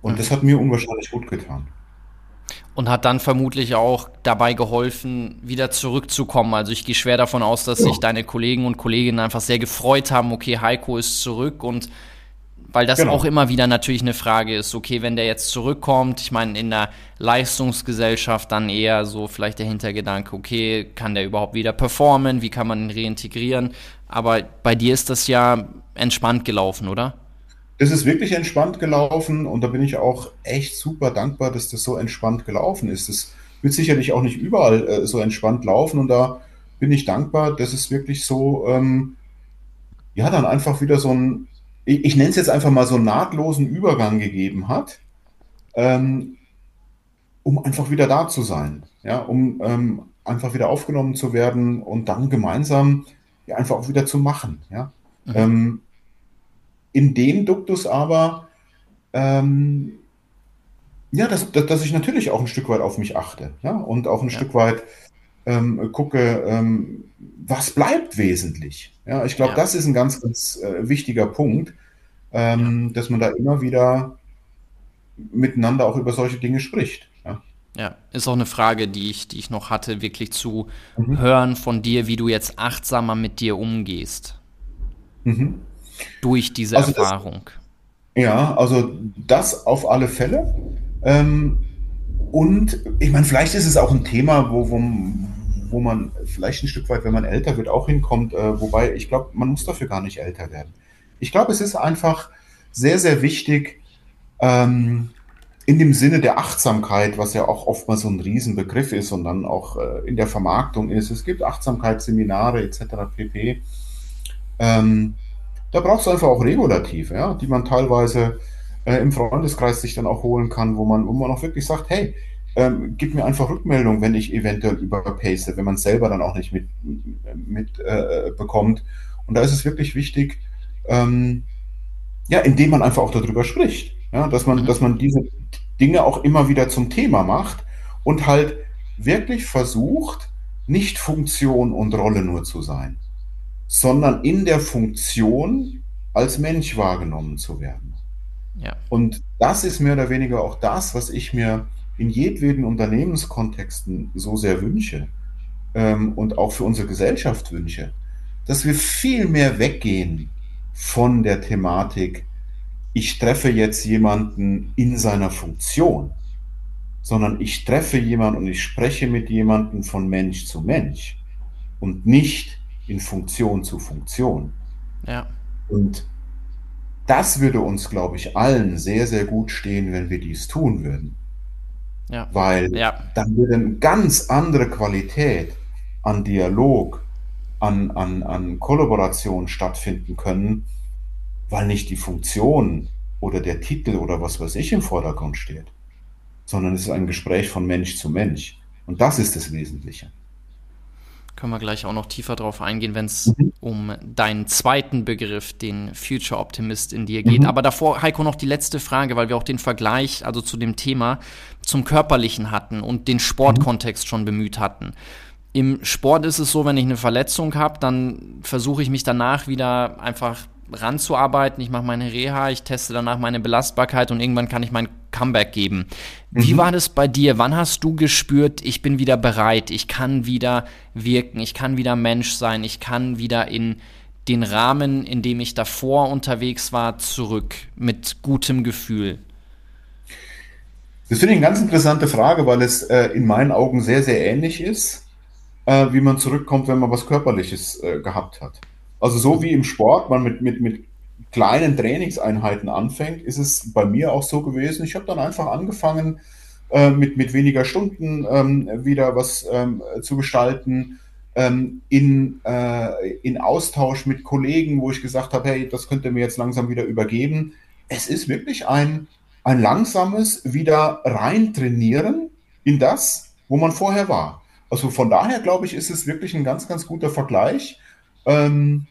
Und das hat mir unwahrscheinlich gut getan. Und hat dann vermutlich auch dabei geholfen, wieder zurückzukommen. Also ich gehe schwer davon aus, dass ja. sich deine Kollegen und Kolleginnen einfach sehr gefreut haben, okay, Heiko ist zurück und weil das genau. auch immer wieder natürlich eine Frage ist, okay, wenn der jetzt zurückkommt, ich meine, in der Leistungsgesellschaft dann eher so vielleicht der Hintergedanke, okay, kann der überhaupt wieder performen, wie kann man ihn reintegrieren? Aber bei dir ist das ja entspannt gelaufen, oder? Das ist wirklich entspannt gelaufen und da bin ich auch echt super dankbar, dass das so entspannt gelaufen ist. Das wird sicherlich auch nicht überall äh, so entspannt laufen und da bin ich dankbar, dass es wirklich so, ähm, ja, dann einfach wieder so ein ich, ich nenne es jetzt einfach mal so einen nahtlosen Übergang gegeben hat, ähm, um einfach wieder da zu sein, ja, um ähm, einfach wieder aufgenommen zu werden und dann gemeinsam ja, einfach auch wieder zu machen. Ja. Mhm. Ähm, in dem Duktus aber, ähm, ja, dass, dass, dass, ich natürlich auch ein Stück weit auf mich achte ja, und auch ein ja. Stück weit ähm, gucke, ähm, was bleibt wesentlich. Ja, ich glaube, ja. das ist ein ganz, ganz äh, wichtiger Punkt, ähm, ja. dass man da immer wieder miteinander auch über solche Dinge spricht. Ja. Ja, ist auch eine Frage, die ich, die ich noch hatte, wirklich zu mhm. hören von dir, wie du jetzt achtsamer mit dir umgehst. Mhm. Durch diese also Erfahrung. Das, ja, also das auf alle Fälle. Ähm, und ich meine, vielleicht ist es auch ein Thema, wo, wo, wo man vielleicht ein Stück weit, wenn man älter wird, auch hinkommt. Äh, wobei ich glaube, man muss dafür gar nicht älter werden. Ich glaube, es ist einfach sehr, sehr wichtig, ähm, in dem Sinne der Achtsamkeit, was ja auch oftmals so ein Riesenbegriff ist und dann auch äh, in der Vermarktung ist. Es gibt Achtsamkeitsseminare etc. pp. Ähm, da braucht es einfach auch Regulativ, ja, die man teilweise äh, im Freundeskreis sich dann auch holen kann, wo man, wo man auch wirklich sagt, hey, ähm, gib mir einfach Rückmeldung, wenn ich eventuell überpace, wenn man es selber dann auch nicht mit, mit äh, bekommt. Und da ist es wirklich wichtig, ähm, ja, indem man einfach auch darüber spricht. Ja, dass man, mhm. dass man diese Dinge auch immer wieder zum Thema macht und halt wirklich versucht, nicht Funktion und Rolle nur zu sein, sondern in der Funktion als Mensch wahrgenommen zu werden. Ja. Und das ist mehr oder weniger auch das, was ich mir in jedweden Unternehmenskontexten so sehr wünsche ähm, und auch für unsere Gesellschaft wünsche, dass wir viel mehr weggehen von der Thematik, ich treffe jetzt jemanden in seiner Funktion, sondern ich treffe jemanden und ich spreche mit jemandem von Mensch zu Mensch und nicht in Funktion zu Funktion. Ja. Und das würde uns, glaube ich, allen sehr, sehr gut stehen, wenn wir dies tun würden. Ja. Weil ja. dann würde eine ganz andere Qualität an Dialog, an, an, an Kollaboration stattfinden können, weil nicht die Funktion oder der Titel oder was weiß ich im Vordergrund steht, sondern es ist ein Gespräch von Mensch zu Mensch. Und das ist das Wesentliche. Können wir gleich auch noch tiefer drauf eingehen, wenn es mhm. um deinen zweiten Begriff, den Future Optimist in dir geht. Mhm. Aber davor, Heiko, noch die letzte Frage, weil wir auch den Vergleich, also zu dem Thema, zum Körperlichen hatten und den Sportkontext schon bemüht hatten. Im Sport ist es so, wenn ich eine Verletzung habe, dann versuche ich mich danach wieder einfach ranzuarbeiten. Ich mache meine Reha, ich teste danach meine Belastbarkeit und irgendwann kann ich mein Comeback geben. Wie mhm. war das bei dir? Wann hast du gespürt, ich bin wieder bereit, ich kann wieder wirken, ich kann wieder Mensch sein, ich kann wieder in den Rahmen, in dem ich davor unterwegs war, zurück mit gutem Gefühl? Das finde ich eine ganz interessante Frage, weil es äh, in meinen Augen sehr, sehr ähnlich ist, äh, wie man zurückkommt, wenn man was Körperliches äh, gehabt hat. Also so wie im Sport man mit, mit, mit kleinen Trainingseinheiten anfängt, ist es bei mir auch so gewesen. Ich habe dann einfach angefangen, äh, mit, mit weniger Stunden ähm, wieder was ähm, zu gestalten, ähm, in, äh, in Austausch mit Kollegen, wo ich gesagt habe, hey, das könnt ihr mir jetzt langsam wieder übergeben. Es ist wirklich ein, ein langsames wieder reintrainieren in das, wo man vorher war. Also von daher glaube ich, ist es wirklich ein ganz, ganz guter Vergleich. Ähm,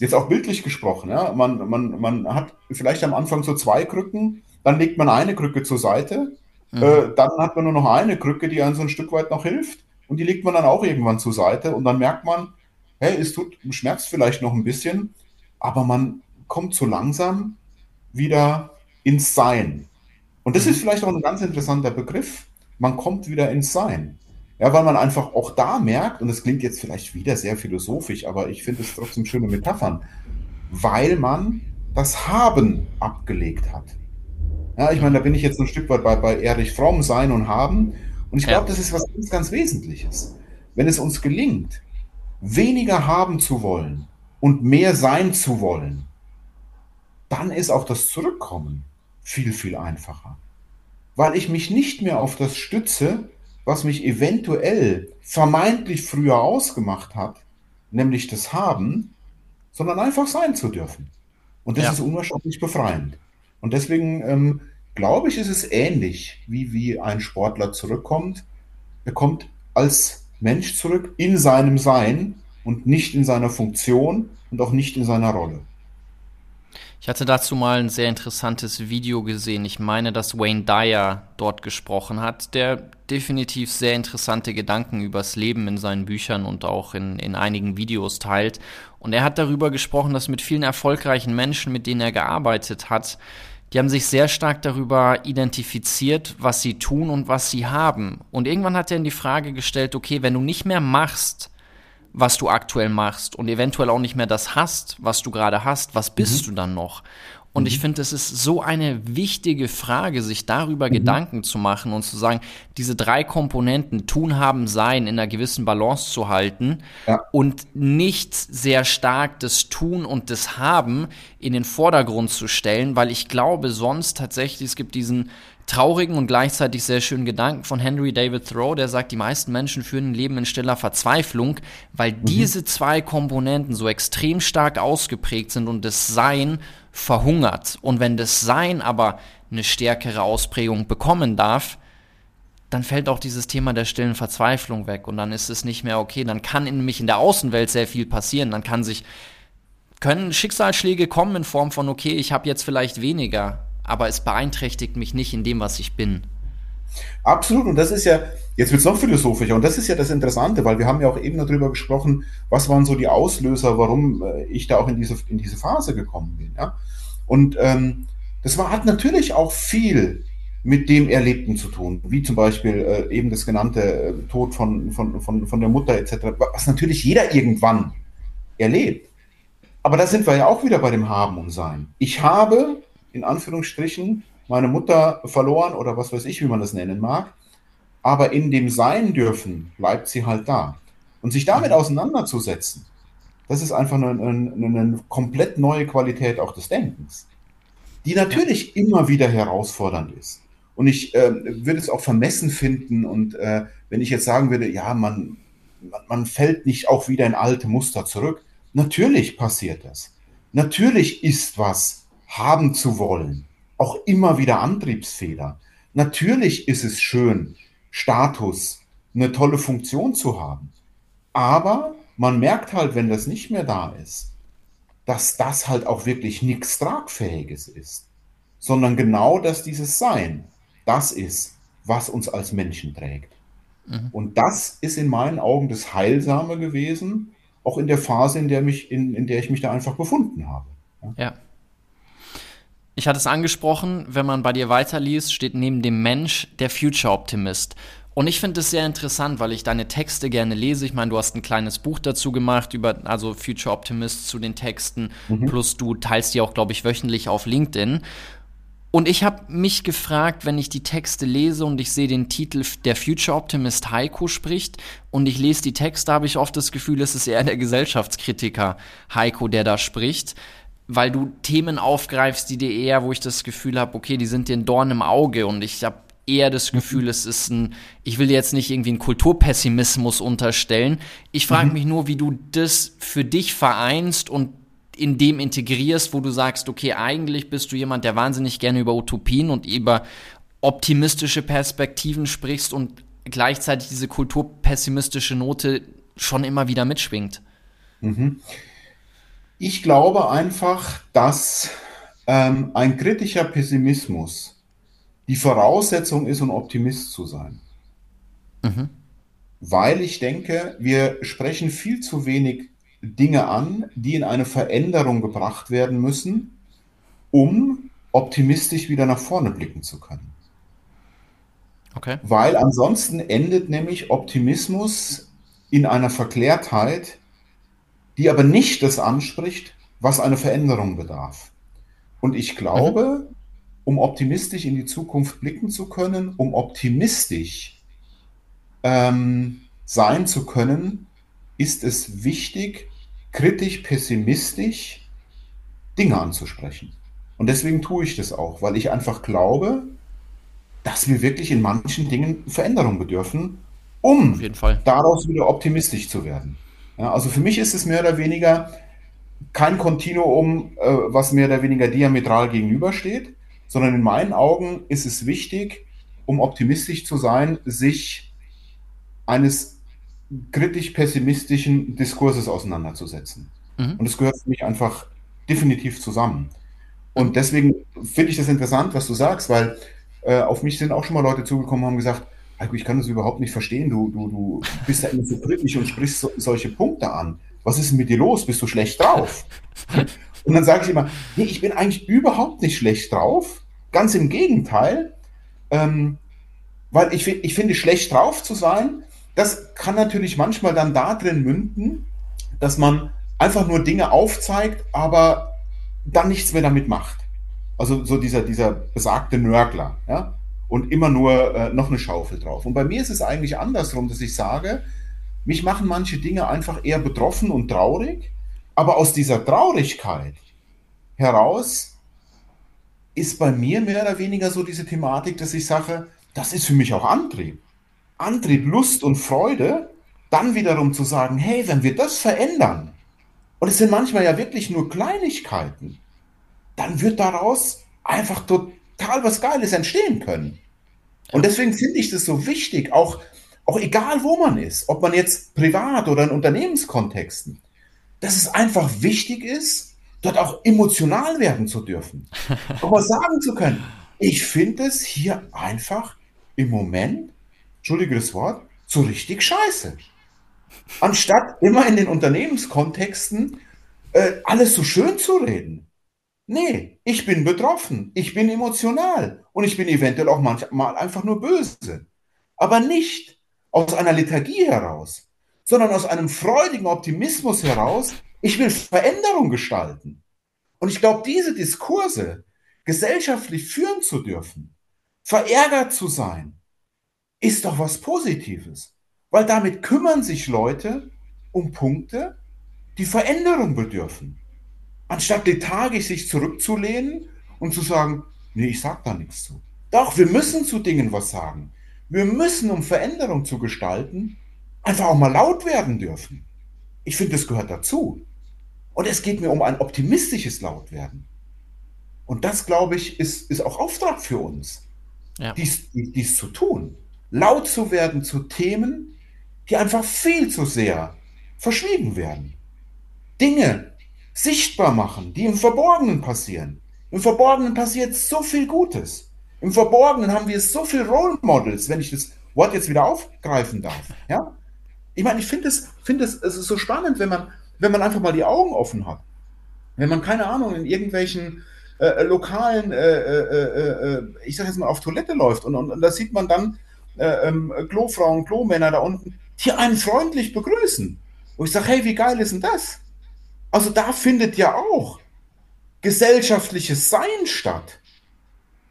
jetzt auch bildlich gesprochen, ja, man, man, man hat vielleicht am Anfang so zwei Krücken, dann legt man eine Krücke zur Seite, mhm. äh, dann hat man nur noch eine Krücke, die einem so ein Stück weit noch hilft und die legt man dann auch irgendwann zur Seite und dann merkt man, hey, es tut, schmerzt vielleicht noch ein bisschen, aber man kommt so langsam wieder ins Sein. Und das mhm. ist vielleicht auch ein ganz interessanter Begriff. Man kommt wieder ins Sein. Ja, weil man einfach auch da merkt, und das klingt jetzt vielleicht wieder sehr philosophisch, aber ich finde es trotzdem schöne Metaphern, weil man das Haben abgelegt hat. Ja, ich meine, da bin ich jetzt ein Stück weit bei, bei Erich Fromm, Sein und Haben. Und ich glaube, ja. das ist was ganz, ganz Wesentliches. Wenn es uns gelingt, weniger haben zu wollen und mehr sein zu wollen, dann ist auch das Zurückkommen viel, viel einfacher. Weil ich mich nicht mehr auf das stütze, was mich eventuell vermeintlich früher ausgemacht hat, nämlich das Haben, sondern einfach sein zu dürfen. Und das ja. ist unwahrscheinlich befreiend. Und deswegen ähm, glaube ich, ist es ähnlich, wie, wie ein Sportler zurückkommt. Er kommt als Mensch zurück in seinem Sein und nicht in seiner Funktion und auch nicht in seiner Rolle. Ich hatte dazu mal ein sehr interessantes Video gesehen. Ich meine, dass Wayne Dyer dort gesprochen hat, der definitiv sehr interessante Gedanken übers Leben in seinen Büchern und auch in, in einigen Videos teilt. Und er hat darüber gesprochen, dass mit vielen erfolgreichen Menschen, mit denen er gearbeitet hat, die haben sich sehr stark darüber identifiziert, was sie tun und was sie haben. Und irgendwann hat er in die Frage gestellt, okay, wenn du nicht mehr machst, was du aktuell machst und eventuell auch nicht mehr das hast, was du gerade hast, was bist mhm. du dann noch? Und mhm. ich finde, es ist so eine wichtige Frage, sich darüber mhm. Gedanken zu machen und zu sagen, diese drei Komponenten, tun, haben, sein, in einer gewissen Balance zu halten ja. und nicht sehr stark das Tun und das Haben in den Vordergrund zu stellen, weil ich glaube, sonst tatsächlich, es gibt diesen traurigen und gleichzeitig sehr schönen Gedanken von Henry David Thoreau, der sagt, die meisten Menschen führen ein Leben in stiller Verzweiflung, weil mhm. diese zwei Komponenten so extrem stark ausgeprägt sind und das Sein verhungert. Und wenn das Sein aber eine stärkere Ausprägung bekommen darf, dann fällt auch dieses Thema der stillen Verzweiflung weg und dann ist es nicht mehr okay. Dann kann nämlich in der Außenwelt sehr viel passieren. Dann kann sich können Schicksalsschläge kommen in Form von okay, ich habe jetzt vielleicht weniger, aber es beeinträchtigt mich nicht in dem, was ich bin. Absolut, und das ist ja, jetzt wird es noch philosophischer, und das ist ja das Interessante, weil wir haben ja auch eben darüber gesprochen, was waren so die Auslöser, warum äh, ich da auch in diese, in diese Phase gekommen bin. Ja? Und ähm, das war, hat natürlich auch viel mit dem Erlebten zu tun, wie zum Beispiel äh, eben das genannte äh, Tod von, von, von, von der Mutter etc., was natürlich jeder irgendwann erlebt. Aber da sind wir ja auch wieder bei dem Haben und Sein. Ich habe, in Anführungsstrichen, meine Mutter verloren oder was weiß ich, wie man das nennen mag, aber in dem Sein dürfen bleibt sie halt da. Und sich damit mhm. auseinanderzusetzen, das ist einfach eine, eine, eine komplett neue Qualität auch des Denkens, die natürlich immer wieder herausfordernd ist. Und ich äh, würde es auch vermessen finden. Und äh, wenn ich jetzt sagen würde, ja, man, man, man fällt nicht auch wieder in alte Muster zurück. Natürlich passiert das. Natürlich ist was haben zu wollen. Auch immer wieder Antriebsfehler. Natürlich ist es schön, Status, eine tolle Funktion zu haben. Aber man merkt halt, wenn das nicht mehr da ist, dass das halt auch wirklich nichts Tragfähiges ist, sondern genau das dieses Sein das ist, was uns als Menschen trägt. Mhm. Und das ist in meinen Augen das Heilsame gewesen, auch in der Phase, in der, mich, in, in der ich mich da einfach befunden habe. ja. ja. Ich hatte es angesprochen, wenn man bei dir weiterliest, steht neben dem Mensch der Future Optimist. Und ich finde es sehr interessant, weil ich deine Texte gerne lese. Ich meine, du hast ein kleines Buch dazu gemacht, über also Future Optimist zu den Texten. Mhm. Plus du teilst die auch, glaube ich, wöchentlich auf LinkedIn. Und ich habe mich gefragt, wenn ich die Texte lese und ich sehe den Titel Der Future Optimist Heiko spricht und ich lese die Texte, habe ich oft das Gefühl, es ist eher der Gesellschaftskritiker Heiko, der da spricht, weil du Themen aufgreifst, die dir eher, wo ich das Gefühl habe, okay, die sind dir ein Dorn im Auge und ich habe eher das mhm. Gefühl, es ist ein, ich will jetzt nicht irgendwie einen Kulturpessimismus unterstellen. Ich frage mhm. mich nur, wie du das für dich vereinst und in dem integrierst, wo du sagst, okay, eigentlich bist du jemand, der wahnsinnig gerne über Utopien und über optimistische Perspektiven sprichst und gleichzeitig diese kulturpessimistische Note schon immer wieder mitschwingt. Mhm. Ich glaube einfach, dass ähm, ein kritischer Pessimismus die Voraussetzung ist, um Optimist zu sein. Mhm. Weil ich denke, wir sprechen viel zu wenig Dinge an, die in eine Veränderung gebracht werden müssen, um optimistisch wieder nach vorne blicken zu können. Okay. Weil ansonsten endet nämlich Optimismus in einer Verklärtheit, die aber nicht das anspricht, was eine Veränderung bedarf. Und ich glaube, mhm. um optimistisch in die Zukunft blicken zu können, um optimistisch ähm, sein zu können, ist es wichtig, kritisch, pessimistisch Dinge anzusprechen. Und deswegen tue ich das auch, weil ich einfach glaube, dass wir wirklich in manchen Dingen Veränderung bedürfen, um daraus wieder optimistisch zu werden. Ja, also für mich ist es mehr oder weniger kein Kontinuum, äh, was mehr oder weniger diametral gegenübersteht, sondern in meinen Augen ist es wichtig, um optimistisch zu sein, sich eines kritisch-pessimistischen Diskurses auseinanderzusetzen. Mhm. Und es gehört für mich einfach definitiv zusammen. Und deswegen finde ich das interessant, was du sagst, weil äh, auf mich sind auch schon mal Leute zugekommen und haben gesagt, Heiko, ich kann das überhaupt nicht verstehen. Du, du, du bist ja immer so kritisch und sprichst so, solche Punkte an. Was ist denn mit dir los? Bist du schlecht drauf? Und dann sage ich immer, nee, ich bin eigentlich überhaupt nicht schlecht drauf. Ganz im Gegenteil. Ähm, weil ich, ich finde, schlecht drauf zu sein, das kann natürlich manchmal dann da drin münden, dass man einfach nur Dinge aufzeigt, aber dann nichts mehr damit macht. Also so dieser, dieser besagte Nörgler, ja, und immer nur äh, noch eine Schaufel drauf. Und bei mir ist es eigentlich andersrum, dass ich sage, mich machen manche Dinge einfach eher betroffen und traurig, aber aus dieser Traurigkeit heraus ist bei mir mehr oder weniger so diese Thematik, dass ich sage, das ist für mich auch Antrieb. Antrieb, Lust und Freude, dann wiederum zu sagen, hey, wenn wir das verändern, und es sind manchmal ja wirklich nur Kleinigkeiten, dann wird daraus einfach total was Geiles entstehen können. Und deswegen finde ich das so wichtig, auch, auch egal wo man ist, ob man jetzt privat oder in Unternehmenskontexten, dass es einfach wichtig ist, dort auch emotional werden zu dürfen. auch mal sagen zu können, ich finde es hier einfach im Moment, entschuldige das Wort, so richtig scheiße. Anstatt immer in den Unternehmenskontexten äh, alles so schön zu reden. Nee, ich bin betroffen, ich bin emotional und ich bin eventuell auch manchmal einfach nur böse. Aber nicht aus einer Lethargie heraus, sondern aus einem freudigen Optimismus heraus, ich will Veränderung gestalten. Und ich glaube, diese Diskurse gesellschaftlich führen zu dürfen, verärgert zu sein, ist doch was Positives. Weil damit kümmern sich Leute um Punkte, die Veränderung bedürfen. Anstatt lethargisch sich zurückzulehnen und zu sagen, nee, ich sag da nichts zu. Doch, wir müssen zu Dingen was sagen. Wir müssen, um Veränderung zu gestalten, einfach auch mal laut werden dürfen. Ich finde, das gehört dazu. Und es geht mir um ein optimistisches Lautwerden. Und das, glaube ich, ist, ist auch Auftrag für uns, ja. dies, dies zu tun. Laut zu werden zu Themen, die einfach viel zu sehr verschwiegen werden. Dinge sichtbar machen, die im Verborgenen passieren. Im Verborgenen passiert so viel Gutes. Im Verborgenen haben wir so viel Role Models, wenn ich das Wort jetzt wieder aufgreifen darf. Ja? Ich meine, ich finde es, finde es, es ist so spannend, wenn man, wenn man einfach mal die Augen offen hat. Wenn man, keine Ahnung, in irgendwelchen äh, lokalen, äh, äh, äh ich sag jetzt mal, auf Toilette läuft und, und, und da sieht man dann äh, ähm, Klofrauen, Klomänner da unten, die einen freundlich begrüßen. Und ich sage, hey, wie geil ist denn das? Also da findet ja auch gesellschaftliches Sein statt.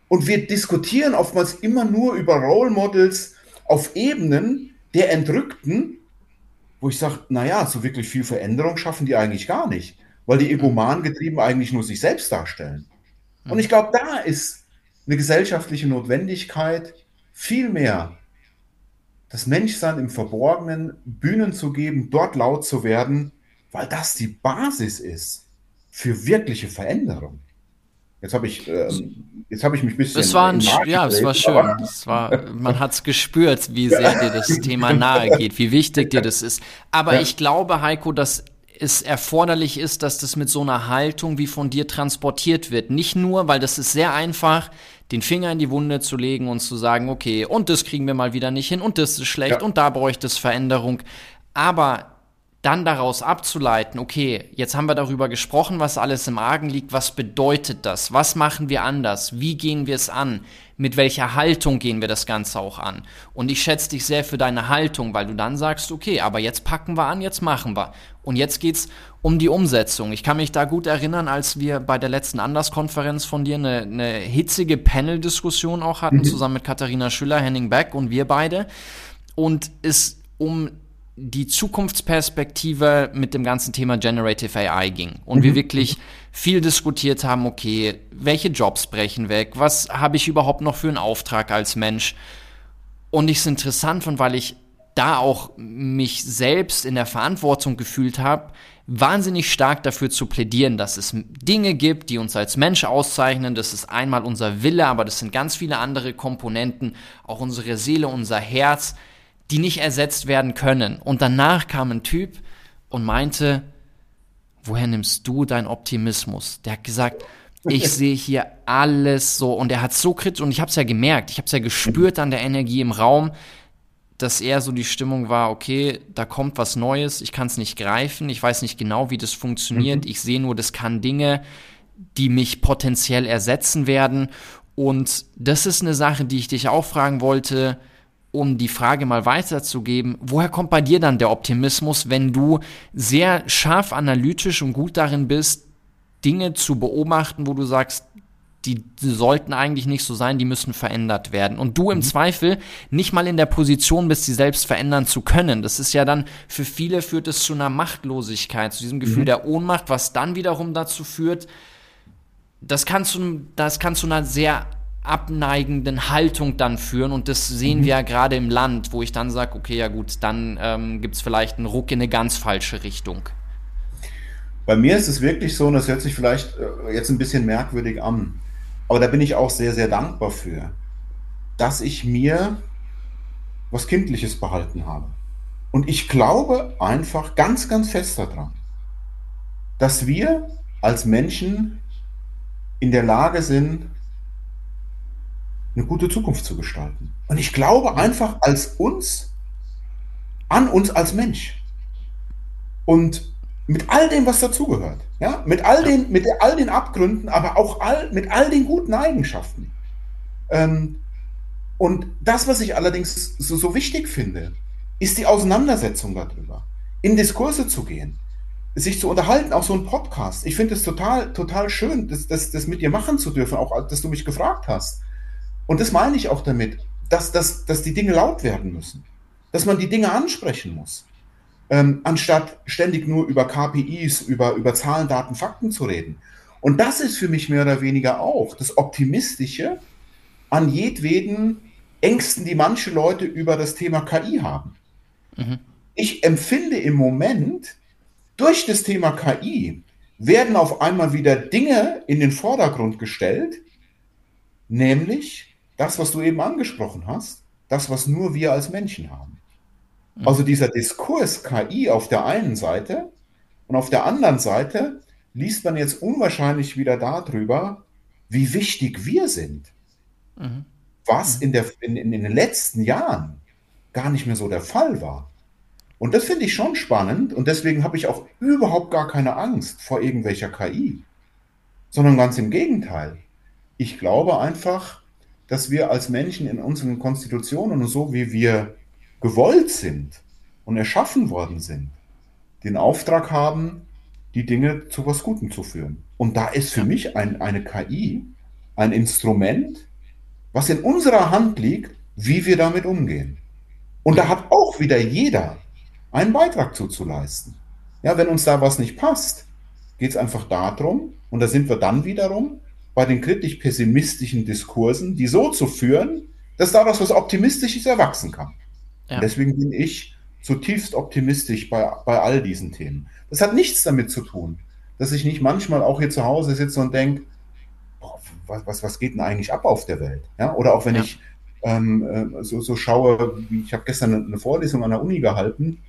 Und wir diskutieren oftmals immer nur über Role Models auf Ebenen der Entrückten, wo ich sage, naja, so wirklich viel Veränderung schaffen die eigentlich gar nicht, weil die egoman getrieben eigentlich nur sich selbst darstellen. Und ich glaube, da ist eine gesellschaftliche Notwendigkeit, viel mehr das Menschsein im Verborgenen Bühnen zu geben, dort laut zu werden, weil das die Basis ist für wirkliche Veränderung. Jetzt habe ich, ähm, jetzt habe ich mich ein bisschen. Es war ein, ja, es war schön. Es war, man hat es gespürt, wie sehr dir das Thema nahe geht, wie wichtig dir das ist. Aber ja. ich glaube, Heiko, dass es erforderlich ist, dass das mit so einer Haltung wie von dir transportiert wird. Nicht nur, weil das ist sehr einfach, den Finger in die Wunde zu legen und zu sagen, okay, und das kriegen wir mal wieder nicht hin und das ist schlecht ja. und da bräuchte es Veränderung. Aber dann daraus abzuleiten, okay, jetzt haben wir darüber gesprochen, was alles im Argen liegt, was bedeutet das? Was machen wir anders? Wie gehen wir es an? Mit welcher Haltung gehen wir das Ganze auch an? Und ich schätze dich sehr für deine Haltung, weil du dann sagst, okay, aber jetzt packen wir an, jetzt machen wir. Und jetzt geht's um die Umsetzung. Ich kann mich da gut erinnern, als wir bei der letzten Anderskonferenz von dir eine, eine hitzige Panel-Diskussion auch hatten, mhm. zusammen mit Katharina Schüller, Henning Beck und wir beide. Und es um die Zukunftsperspektive mit dem ganzen Thema Generative AI ging und mhm. wir wirklich viel diskutiert haben, okay, welche Jobs brechen weg, was habe ich überhaupt noch für einen Auftrag als Mensch und ich es interessant fand, weil ich da auch mich selbst in der Verantwortung gefühlt habe, wahnsinnig stark dafür zu plädieren, dass es Dinge gibt, die uns als Mensch auszeichnen. Das ist einmal unser Wille, aber das sind ganz viele andere Komponenten, auch unsere Seele, unser Herz, die nicht ersetzt werden können. Und danach kam ein Typ und meinte, woher nimmst du deinen Optimismus? Der hat gesagt, ich sehe hier alles so und er hat so kritisch und ich habe es ja gemerkt, ich habe es ja gespürt an der Energie im Raum, dass eher so die Stimmung war, okay, da kommt was Neues, ich kann es nicht greifen, ich weiß nicht genau, wie das funktioniert, mhm. ich sehe nur, das kann Dinge, die mich potenziell ersetzen werden und das ist eine Sache, die ich dich auch fragen wollte, um die Frage mal weiterzugeben, woher kommt bei dir dann der Optimismus, wenn du sehr scharf analytisch und gut darin bist, Dinge zu beobachten, wo du sagst, die sollten eigentlich nicht so sein, die müssen verändert werden. Und du im mhm. Zweifel nicht mal in der Position bist, sie selbst verändern zu können. Das ist ja dann, für viele führt es zu einer Machtlosigkeit, zu diesem Gefühl mhm. der Ohnmacht, was dann wiederum dazu führt, das kann zu, das kann zu einer sehr abneigenden Haltung dann führen. Und das sehen mhm. wir ja gerade im Land, wo ich dann sage, okay, ja gut, dann ähm, gibt es vielleicht einen Ruck in eine ganz falsche Richtung. Bei mir ist es wirklich so, und das hört sich vielleicht äh, jetzt ein bisschen merkwürdig an, aber da bin ich auch sehr, sehr dankbar für, dass ich mir was Kindliches behalten habe. Und ich glaube einfach ganz, ganz fest daran, dass wir als Menschen in der Lage sind, eine gute Zukunft zu gestalten. Und ich glaube einfach als uns, an uns als Mensch. Und mit all dem, was dazugehört. Ja? Mit, all den, mit all den Abgründen, aber auch all, mit all den guten Eigenschaften. Ähm, und das, was ich allerdings so, so wichtig finde, ist die Auseinandersetzung darüber. In Diskurse zu gehen, sich zu unterhalten, auch so ein Podcast. Ich finde es total, total schön, das, das, das mit dir machen zu dürfen, auch dass du mich gefragt hast. Und das meine ich auch damit, dass, dass, dass die Dinge laut werden müssen, dass man die Dinge ansprechen muss ähm, anstatt ständig nur über KPIs, über, über Zahlen, Daten, Fakten zu reden. Und das ist für mich mehr oder weniger auch das Optimistische an jedweden Ängsten, die manche Leute über das Thema KI haben. Mhm. Ich empfinde im Moment, durch das Thema KI werden auf einmal wieder Dinge in den Vordergrund gestellt, nämlich das, was du eben angesprochen hast, das, was nur wir als Menschen haben. Also dieser Diskurs KI auf der einen Seite und auf der anderen Seite liest man jetzt unwahrscheinlich wieder darüber, wie wichtig wir sind. Mhm. Was in, der, in, in den letzten Jahren gar nicht mehr so der Fall war. Und das finde ich schon spannend und deswegen habe ich auch überhaupt gar keine Angst vor irgendwelcher KI, sondern ganz im Gegenteil. Ich glaube einfach, dass wir als Menschen in unseren Konstitutionen und so wie wir gewollt sind und erschaffen worden sind, den Auftrag haben, die Dinge zu was Gutem zu führen. Und da ist für mich ein, eine KI ein Instrument, was in unserer Hand liegt, wie wir damit umgehen. Und da hat auch wieder jeder einen Beitrag zuzuleisten. Ja, wenn uns da was nicht passt, geht es einfach darum, und da sind wir dann wiederum bei den kritisch pessimistischen Diskursen, die so zu führen, dass daraus was Optimistisches erwachsen kann. Ja. Deswegen bin ich zutiefst optimistisch bei, bei all diesen Themen. Das hat nichts damit zu tun, dass ich nicht manchmal auch hier zu Hause sitze und denke, was, was, was geht denn eigentlich ab auf der Welt? Ja? Oder auch wenn ja. ich ähm, äh, so, so schaue, wie ich habe gestern eine, Vorlesung an der Uni gehalten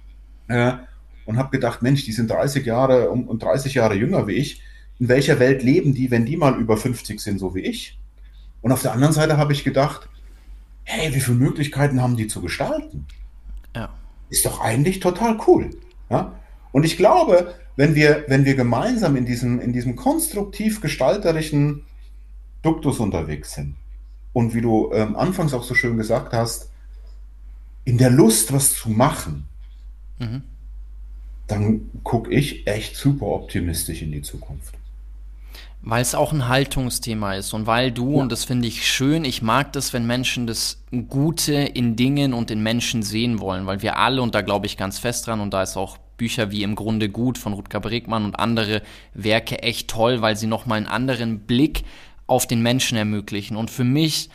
äh, und habe gedacht, Mensch, die sind 30 Jahre und, und 30 Jahre jünger wie ich. In welcher Welt leben die, wenn die mal über 50 sind, so wie ich? Und auf der anderen Seite habe ich gedacht, hey, wie viele Möglichkeiten haben die zu gestalten? Ja. Ist doch eigentlich total cool. Ja? Und ich glaube, wenn wir, wenn wir gemeinsam in diesem, in diesem konstruktiv gestalterischen Duktus unterwegs sind und wie du ähm, anfangs auch so schön gesagt hast, in der Lust, was zu machen, mhm. dann gucke ich echt super optimistisch in die Zukunft. Weil es auch ein Haltungsthema ist und weil du, ja. und das finde ich schön, ich mag das, wenn Menschen das Gute in Dingen und in Menschen sehen wollen, weil wir alle, und da glaube ich ganz fest dran, und da ist auch Bücher wie Im Grunde gut von Rutger Bregmann und andere Werke echt toll, weil sie nochmal einen anderen Blick auf den Menschen ermöglichen. Und für mich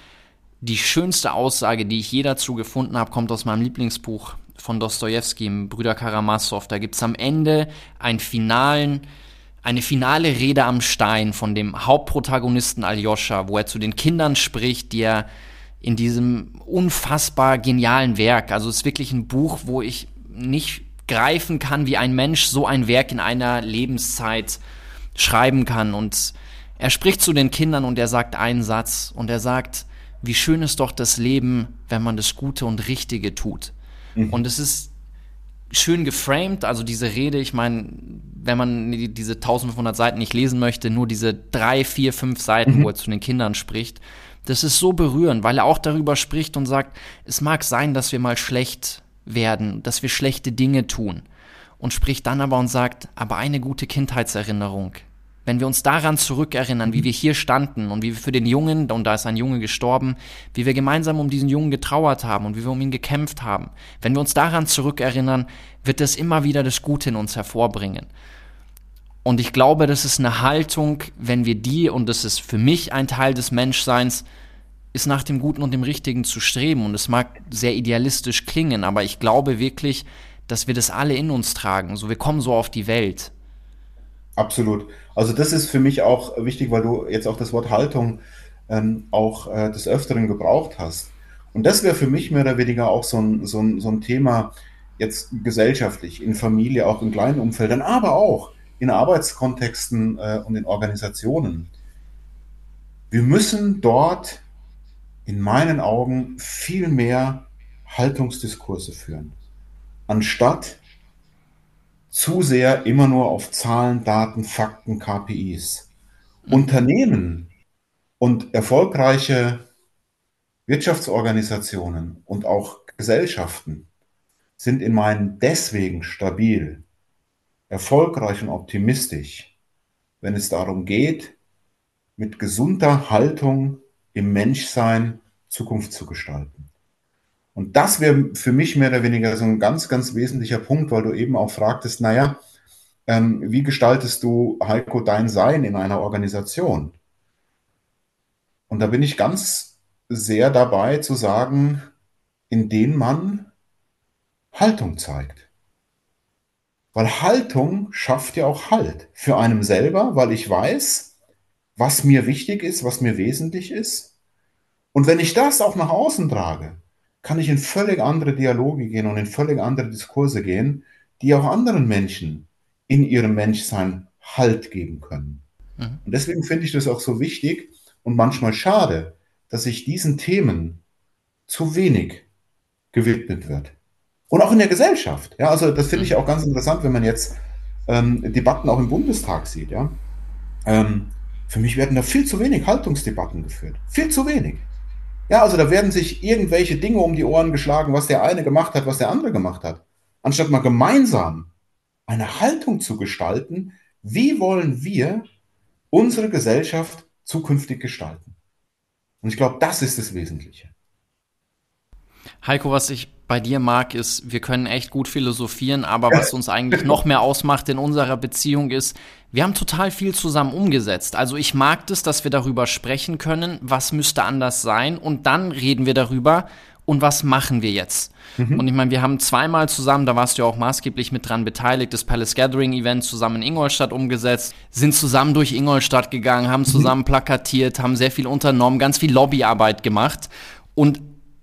die schönste Aussage, die ich je dazu gefunden habe, kommt aus meinem Lieblingsbuch von Dostoevsky, Brüder Karamasow. Da gibt es am Ende einen finalen eine finale Rede am Stein von dem Hauptprotagonisten Aljoscha, wo er zu den Kindern spricht, die er in diesem unfassbar genialen Werk, also es ist wirklich ein Buch, wo ich nicht greifen kann, wie ein Mensch so ein Werk in einer Lebenszeit schreiben kann. Und er spricht zu den Kindern und er sagt einen Satz und er sagt, wie schön ist doch das Leben, wenn man das Gute und Richtige tut. Mhm. Und es ist schön geframed, also diese Rede, ich meine, wenn man diese 1500 Seiten nicht lesen möchte, nur diese drei, vier, fünf Seiten, mhm. wo er zu den Kindern spricht, das ist so berührend, weil er auch darüber spricht und sagt, es mag sein, dass wir mal schlecht werden, dass wir schlechte Dinge tun. Und spricht dann aber und sagt, aber eine gute Kindheitserinnerung wenn wir uns daran zurückerinnern, wie wir hier standen und wie wir für den Jungen, und da ist ein Junge gestorben, wie wir gemeinsam um diesen Jungen getrauert haben und wie wir um ihn gekämpft haben, wenn wir uns daran zurückerinnern, wird es immer wieder das Gute in uns hervorbringen. Und ich glaube, das ist eine Haltung, wenn wir die, und das ist für mich ein Teil des Menschseins, ist nach dem Guten und dem Richtigen zu streben. Und es mag sehr idealistisch klingen, aber ich glaube wirklich, dass wir das alle in uns tragen. So, wir kommen so auf die Welt. Absolut. Also das ist für mich auch wichtig, weil du jetzt auch das Wort Haltung ähm, auch äh, des Öfteren gebraucht hast. Und das wäre für mich mehr oder weniger auch so ein, so ein, so ein Thema, jetzt gesellschaftlich, in Familie, auch in kleinen Umfeldern, aber auch in Arbeitskontexten äh, und in Organisationen. Wir müssen dort in meinen Augen viel mehr Haltungsdiskurse führen, anstatt zu sehr immer nur auf Zahlen, Daten, Fakten, KPIs. Mhm. Unternehmen und erfolgreiche Wirtschaftsorganisationen und auch Gesellschaften sind in meinen deswegen stabil, erfolgreich und optimistisch, wenn es darum geht, mit gesunder Haltung im Menschsein Zukunft zu gestalten. Und das wäre für mich mehr oder weniger so ein ganz, ganz wesentlicher Punkt, weil du eben auch fragtest, naja, ähm, wie gestaltest du, Heiko, dein Sein in einer Organisation? Und da bin ich ganz sehr dabei zu sagen, indem man Haltung zeigt. Weil Haltung schafft ja auch Halt für einen selber, weil ich weiß, was mir wichtig ist, was mir wesentlich ist. Und wenn ich das auch nach außen trage, kann ich in völlig andere Dialoge gehen und in völlig andere Diskurse gehen, die auch anderen Menschen in ihrem Menschsein Halt geben können. Mhm. Und deswegen finde ich das auch so wichtig und manchmal schade, dass sich diesen Themen zu wenig gewidmet wird. Und auch in der Gesellschaft. Ja, also das finde ich auch ganz interessant, wenn man jetzt ähm, Debatten auch im Bundestag sieht. Ja, ähm, für mich werden da viel zu wenig Haltungsdebatten geführt. Viel zu wenig. Ja, also da werden sich irgendwelche Dinge um die Ohren geschlagen, was der eine gemacht hat, was der andere gemacht hat. Anstatt mal gemeinsam eine Haltung zu gestalten, wie wollen wir unsere Gesellschaft zukünftig gestalten? Und ich glaube, das ist das Wesentliche. Heiko, was ich bei dir mag, ist, wir können echt gut philosophieren, aber was uns eigentlich noch mehr ausmacht in unserer Beziehung ist, wir haben total viel zusammen umgesetzt. Also ich mag das, dass wir darüber sprechen können, was müsste anders sein und dann reden wir darüber und was machen wir jetzt. Mhm. Und ich meine, wir haben zweimal zusammen, da warst du ja auch maßgeblich mit dran beteiligt, das Palace Gathering Event zusammen in Ingolstadt umgesetzt, sind zusammen durch Ingolstadt gegangen, haben mhm. zusammen mhm. plakatiert, haben sehr viel unternommen, ganz viel Lobbyarbeit gemacht und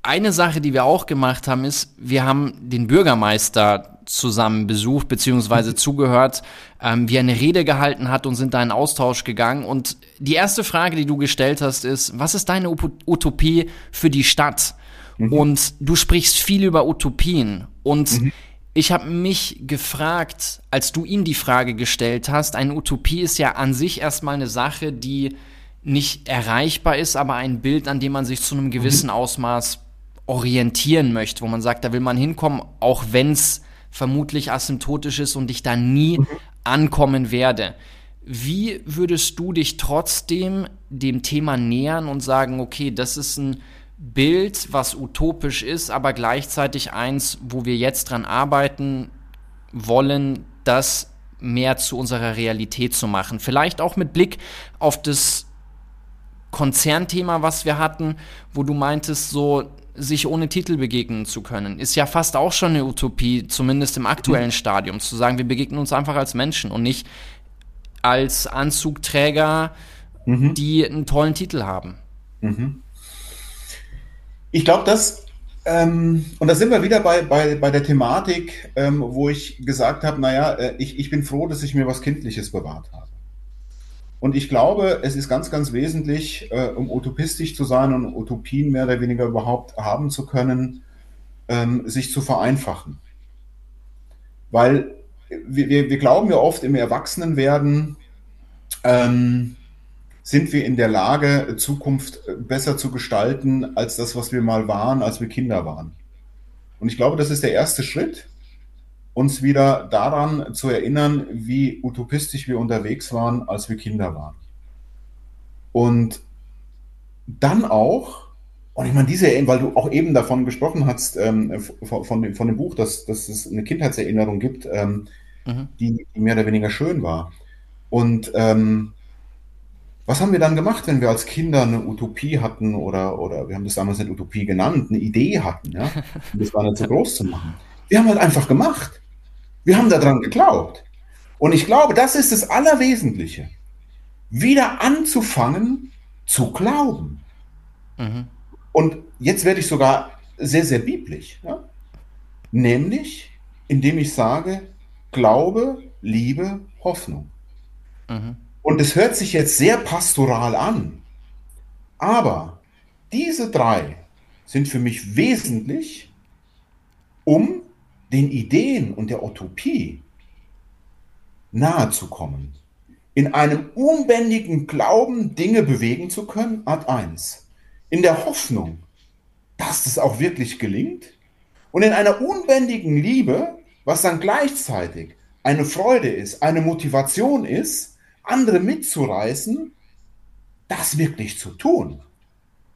eine Sache, die wir auch gemacht haben, ist, wir haben den Bürgermeister zusammen besucht mhm. zugehört, ähm, wie er eine Rede gehalten hat und sind da in Austausch gegangen. Und die erste Frage, die du gestellt hast, ist, was ist deine Utopie für die Stadt? Mhm. Und du sprichst viel über Utopien. Und mhm. ich habe mich gefragt, als du ihm die Frage gestellt hast, eine Utopie ist ja an sich erstmal eine Sache, die nicht erreichbar ist, aber ein Bild, an dem man sich zu einem gewissen mhm. Ausmaß orientieren möchte, wo man sagt, da will man hinkommen, auch wenn es vermutlich asymptotisch ist und ich da nie mhm. ankommen werde. Wie würdest du dich trotzdem dem Thema nähern und sagen, okay, das ist ein Bild, was utopisch ist, aber gleichzeitig eins, wo wir jetzt dran arbeiten wollen, das mehr zu unserer Realität zu machen. Vielleicht auch mit Blick auf das Konzernthema, was wir hatten, wo du meintest, so sich ohne Titel begegnen zu können, ist ja fast auch schon eine Utopie, zumindest im aktuellen mhm. Stadium, zu sagen, wir begegnen uns einfach als Menschen und nicht als Anzugträger, mhm. die einen tollen Titel haben. Mhm. Ich glaube, dass, ähm, und da sind wir wieder bei, bei, bei der Thematik, ähm, wo ich gesagt habe, naja, äh, ich, ich bin froh, dass ich mir was Kindliches bewahrt habe. Und ich glaube, es ist ganz, ganz wesentlich, äh, um utopistisch zu sein und Utopien mehr oder weniger überhaupt haben zu können, ähm, sich zu vereinfachen. Weil wir, wir, glauben ja oft im Erwachsenenwerden, ähm, sind wir in der Lage, Zukunft besser zu gestalten als das, was wir mal waren, als wir Kinder waren. Und ich glaube, das ist der erste Schritt, uns wieder daran zu erinnern, wie utopistisch wir unterwegs waren, als wir Kinder waren. Und dann auch, und ich meine, diese Erinnerung, weil du auch eben davon gesprochen hast, ähm, von, von, dem, von dem Buch, dass, dass es eine Kindheitserinnerung gibt, ähm, mhm. die, die, mehr oder weniger schön war. Und ähm, was haben wir dann gemacht, wenn wir als Kinder eine Utopie hatten oder, oder wir haben das damals nicht Utopie genannt, eine Idee hatten, ja? Und das war nicht so groß zu machen. Wir haben halt einfach gemacht. Wir haben daran geglaubt. Und ich glaube, das ist das Allerwesentliche. Wieder anzufangen zu glauben. Mhm. Und jetzt werde ich sogar sehr, sehr biblisch. Ja? Nämlich, indem ich sage, Glaube, Liebe, Hoffnung. Mhm. Und es hört sich jetzt sehr pastoral an, aber diese drei sind für mich wesentlich, um den Ideen und der Utopie nahe zu kommen. In einem unbändigen Glauben Dinge bewegen zu können, Art 1. In der Hoffnung, dass es auch wirklich gelingt. Und in einer unbändigen Liebe, was dann gleichzeitig eine Freude ist, eine Motivation ist, andere mitzureißen, das wirklich zu tun.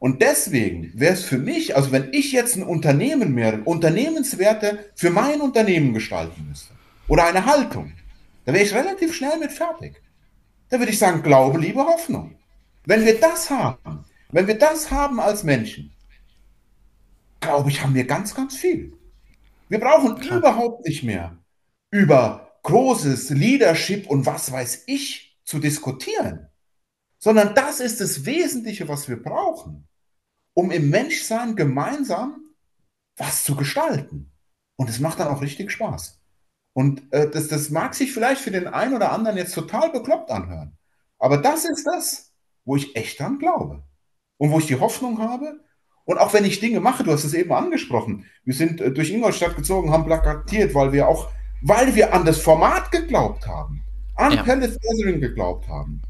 Und deswegen wäre es für mich, also wenn ich jetzt ein Unternehmen mehr, Unternehmenswerte für mein Unternehmen gestalten müsste oder eine Haltung, da wäre ich relativ schnell mit fertig. Da würde ich sagen, Glaube, Liebe, Hoffnung. Wenn wir das haben, wenn wir das haben als Menschen, glaube ich, haben wir ganz, ganz viel. Wir brauchen Klar. überhaupt nicht mehr über großes Leadership und was weiß ich zu diskutieren, sondern das ist das Wesentliche, was wir brauchen um im Menschsein gemeinsam was zu gestalten. Und es macht dann auch richtig Spaß. Und äh, das, das mag sich vielleicht für den einen oder anderen jetzt total bekloppt anhören. Aber das ist das, wo ich echt dran glaube. Und wo ich die Hoffnung habe. Und auch wenn ich Dinge mache, du hast es eben angesprochen, wir sind äh, durch Ingolstadt gezogen, haben plakatiert, weil wir auch, weil wir an das Format geglaubt haben, an ja. Kenneth Etherin geglaubt haben.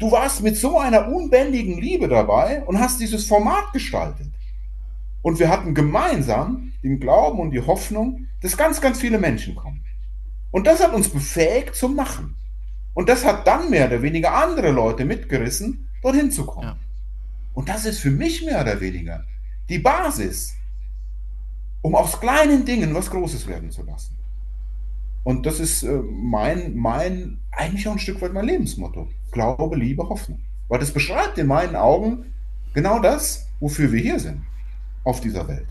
Du warst mit so einer unbändigen Liebe dabei und hast dieses Format gestaltet. Und wir hatten gemeinsam den Glauben und die Hoffnung, dass ganz, ganz viele Menschen kommen. Und das hat uns befähigt zum Machen. Und das hat dann mehr oder weniger andere Leute mitgerissen, dorthin zu kommen. Ja. Und das ist für mich mehr oder weniger die Basis, um aus kleinen Dingen was Großes werden zu lassen. Und das ist äh, mein, mein, eigentlich auch ein Stück weit mein Lebensmotto. Glaube, Liebe, Hoffnung. Weil das beschreibt in meinen Augen genau das, wofür wir hier sind. Auf dieser Welt.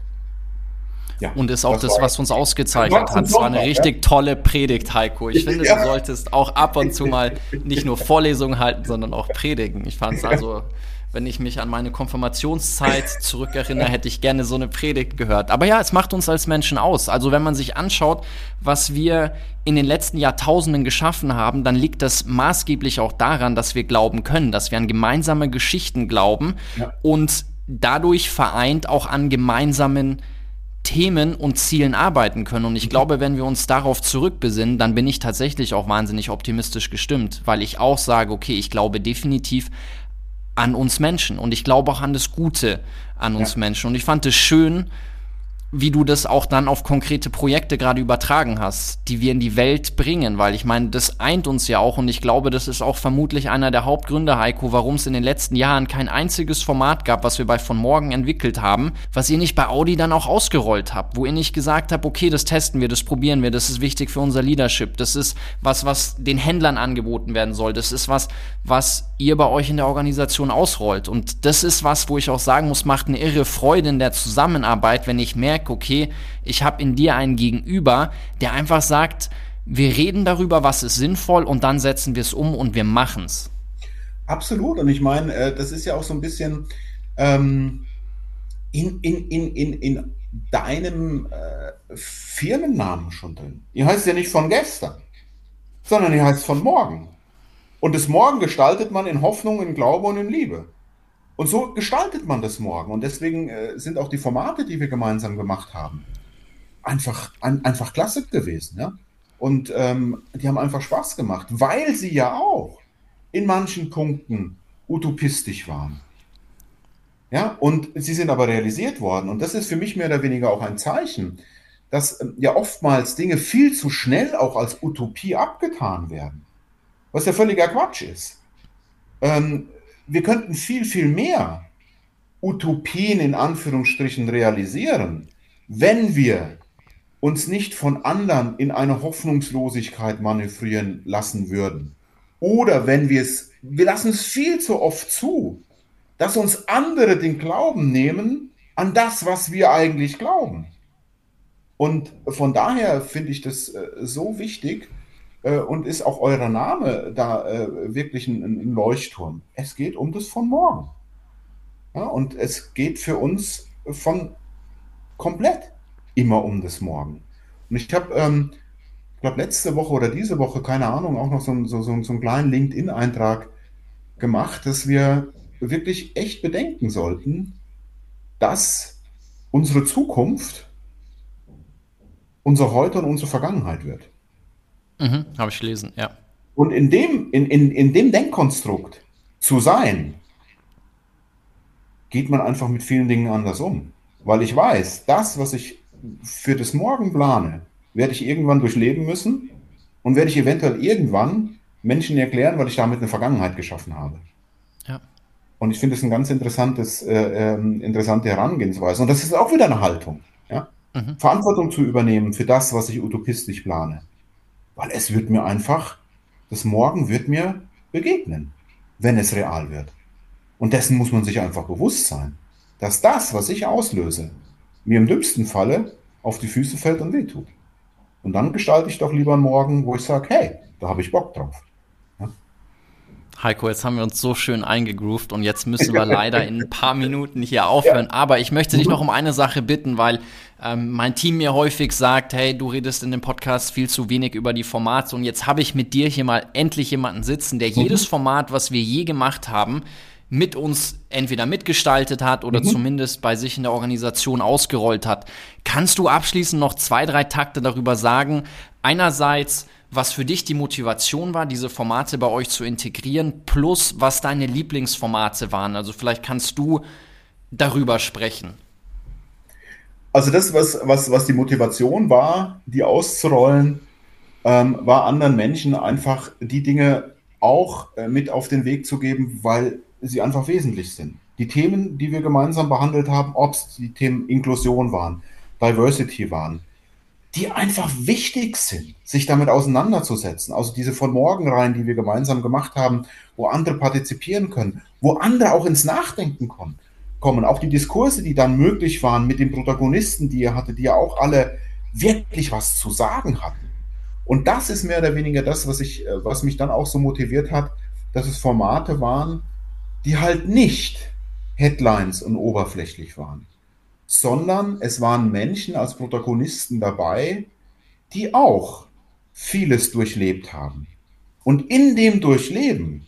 Ja, und ist auch das, das was uns ausgezeichnet hat. Es war eine richtig ja? tolle Predigt, Heiko. Ich finde, ja. du solltest auch ab und zu mal nicht nur Vorlesungen halten, sondern auch predigen. Ich fand es also wenn ich mich an meine Konfirmationszeit zurückerinnere, hätte ich gerne so eine Predigt gehört. Aber ja, es macht uns als Menschen aus. Also wenn man sich anschaut, was wir in den letzten Jahrtausenden geschaffen haben, dann liegt das maßgeblich auch daran, dass wir glauben können, dass wir an gemeinsame Geschichten glauben ja. und dadurch vereint auch an gemeinsamen Themen und Zielen arbeiten können. Und ich mhm. glaube, wenn wir uns darauf zurückbesinnen, dann bin ich tatsächlich auch wahnsinnig optimistisch gestimmt, weil ich auch sage, okay, ich glaube definitiv an uns Menschen und ich glaube auch an das Gute an uns ja. Menschen. Und ich fand es schön, wie du das auch dann auf konkrete Projekte gerade übertragen hast, die wir in die Welt bringen, weil ich meine, das eint uns ja auch und ich glaube, das ist auch vermutlich einer der Hauptgründe, Heiko, warum es in den letzten Jahren kein einziges Format gab, was wir bei von morgen entwickelt haben, was ihr nicht bei Audi dann auch ausgerollt habt, wo ihr nicht gesagt habt, okay, das testen wir, das probieren wir, das ist wichtig für unser Leadership, das ist was, was den Händlern angeboten werden soll, das ist was, was ihr bei euch in der Organisation ausrollt. Und das ist was, wo ich auch sagen muss, macht eine irre Freude in der Zusammenarbeit, wenn ich merke, merke, okay, ich habe in dir einen Gegenüber, der einfach sagt, wir reden darüber, was ist sinnvoll und dann setzen wir es um und wir machen es. Absolut. Und ich meine, äh, das ist ja auch so ein bisschen ähm, in, in, in, in, in deinem äh, Firmennamen schon drin. Ihr heißt ja nicht von gestern, sondern ihr heißt von morgen. Und das Morgen gestaltet man in Hoffnung, in Glaube und in Liebe. Und so gestaltet man das morgen. Und deswegen äh, sind auch die Formate, die wir gemeinsam gemacht haben, einfach, ein, einfach klasse gewesen. Ja? Und ähm, die haben einfach Spaß gemacht, weil sie ja auch in manchen Punkten utopistisch waren. Ja, und sie sind aber realisiert worden. Und das ist für mich mehr oder weniger auch ein Zeichen, dass ähm, ja oftmals Dinge viel zu schnell auch als Utopie abgetan werden. Was ja völliger Quatsch ist. Ähm, wir könnten viel, viel mehr Utopien in Anführungsstrichen realisieren, wenn wir uns nicht von anderen in eine Hoffnungslosigkeit manövrieren lassen würden. Oder wenn wir es, wir lassen es viel zu oft zu, dass uns andere den Glauben nehmen an das, was wir eigentlich glauben. Und von daher finde ich das äh, so wichtig, und ist auch euer Name da äh, wirklich ein, ein, Leuchtturm. Es geht um das von morgen. Ja, und es geht für uns von komplett immer um das Morgen. Und ich habe, ähm, ich glaube, letzte Woche oder diese Woche, keine Ahnung, auch noch so, so, so, so einen kleinen LinkedIn-Eintrag gemacht, dass wir wirklich echt bedenken sollten, dass unsere Zukunft unser Heute und unsere Vergangenheit wird. Mhm, Habe ich gelesen, ja. Und in dem, in, in, in dem Denkkonstrukt zu sein, geht man einfach mit vielen Dingen anders um. Weil ich weiß, das, was ich für das Morgen plane, werde ich irgendwann durchleben müssen und werde ich eventuell irgendwann Menschen erklären, weil ich damit eine Vergangenheit geschaffen habe. Ja. Und ich finde es ein ganz interessantes, äh, äh, interessante Herangehensweise. Und das ist auch wieder eine Haltung. Ja? Mhm. Verantwortung zu übernehmen für das, was ich utopistisch plane. Weil es wird mir einfach, das Morgen wird mir begegnen, wenn es real wird. Und dessen muss man sich einfach bewusst sein, dass das, was ich auslöse, mir im dümmsten Falle auf die Füße fällt und wehtut. Und dann gestalte ich doch lieber einen Morgen, wo ich sage, hey, da habe ich Bock drauf. Heiko, jetzt haben wir uns so schön eingegroovt und jetzt müssen wir leider in ein paar Minuten hier aufhören. Ja. Aber ich möchte dich noch um eine Sache bitten, weil ähm, mein Team mir häufig sagt, hey, du redest in dem Podcast viel zu wenig über die Formate und jetzt habe ich mit dir hier mal endlich jemanden sitzen, der mhm. jedes Format, was wir je gemacht haben, mit uns entweder mitgestaltet hat oder mhm. zumindest bei sich in der Organisation ausgerollt hat. Kannst du abschließend noch zwei, drei Takte darüber sagen? Einerseits, was für dich die Motivation war, diese Formate bei euch zu integrieren, plus was deine Lieblingsformate waren. Also vielleicht kannst du darüber sprechen. Also das, was, was, was die Motivation war, die auszurollen, ähm, war anderen Menschen einfach die Dinge auch äh, mit auf den Weg zu geben, weil sie einfach wesentlich sind. Die Themen, die wir gemeinsam behandelt haben, ob es die Themen Inklusion waren, Diversity waren, die einfach wichtig sind, sich damit auseinanderzusetzen. Also diese von Morgenreihen, die wir gemeinsam gemacht haben, wo andere partizipieren können, wo andere auch ins Nachdenken kommen. kommen. Auch die Diskurse, die dann möglich waren mit den Protagonisten, die ihr hattet, die ja auch alle wirklich was zu sagen hatten. Und das ist mehr oder weniger das, was ich, äh, was mich dann auch so motiviert hat, dass es Formate waren, die halt nicht Headlines und oberflächlich waren sondern es waren Menschen als Protagonisten dabei, die auch vieles durchlebt haben. Und in dem Durchleben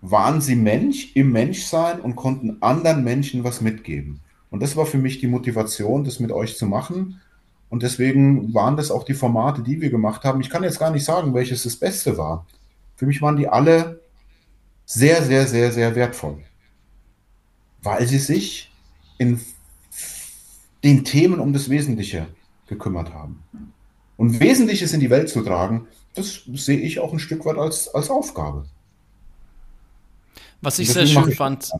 waren sie Mensch im Menschsein und konnten anderen Menschen was mitgeben. Und das war für mich die Motivation, das mit euch zu machen. Und deswegen waren das auch die Formate, die wir gemacht haben. Ich kann jetzt gar nicht sagen, welches das Beste war. Für mich waren die alle sehr, sehr, sehr, sehr wertvoll. Weil sie sich in den Themen um das Wesentliche gekümmert haben. Und Wesentliches in die Welt zu tragen, das sehe ich auch ein Stück weit als, als Aufgabe. Was ich sehr schön fand,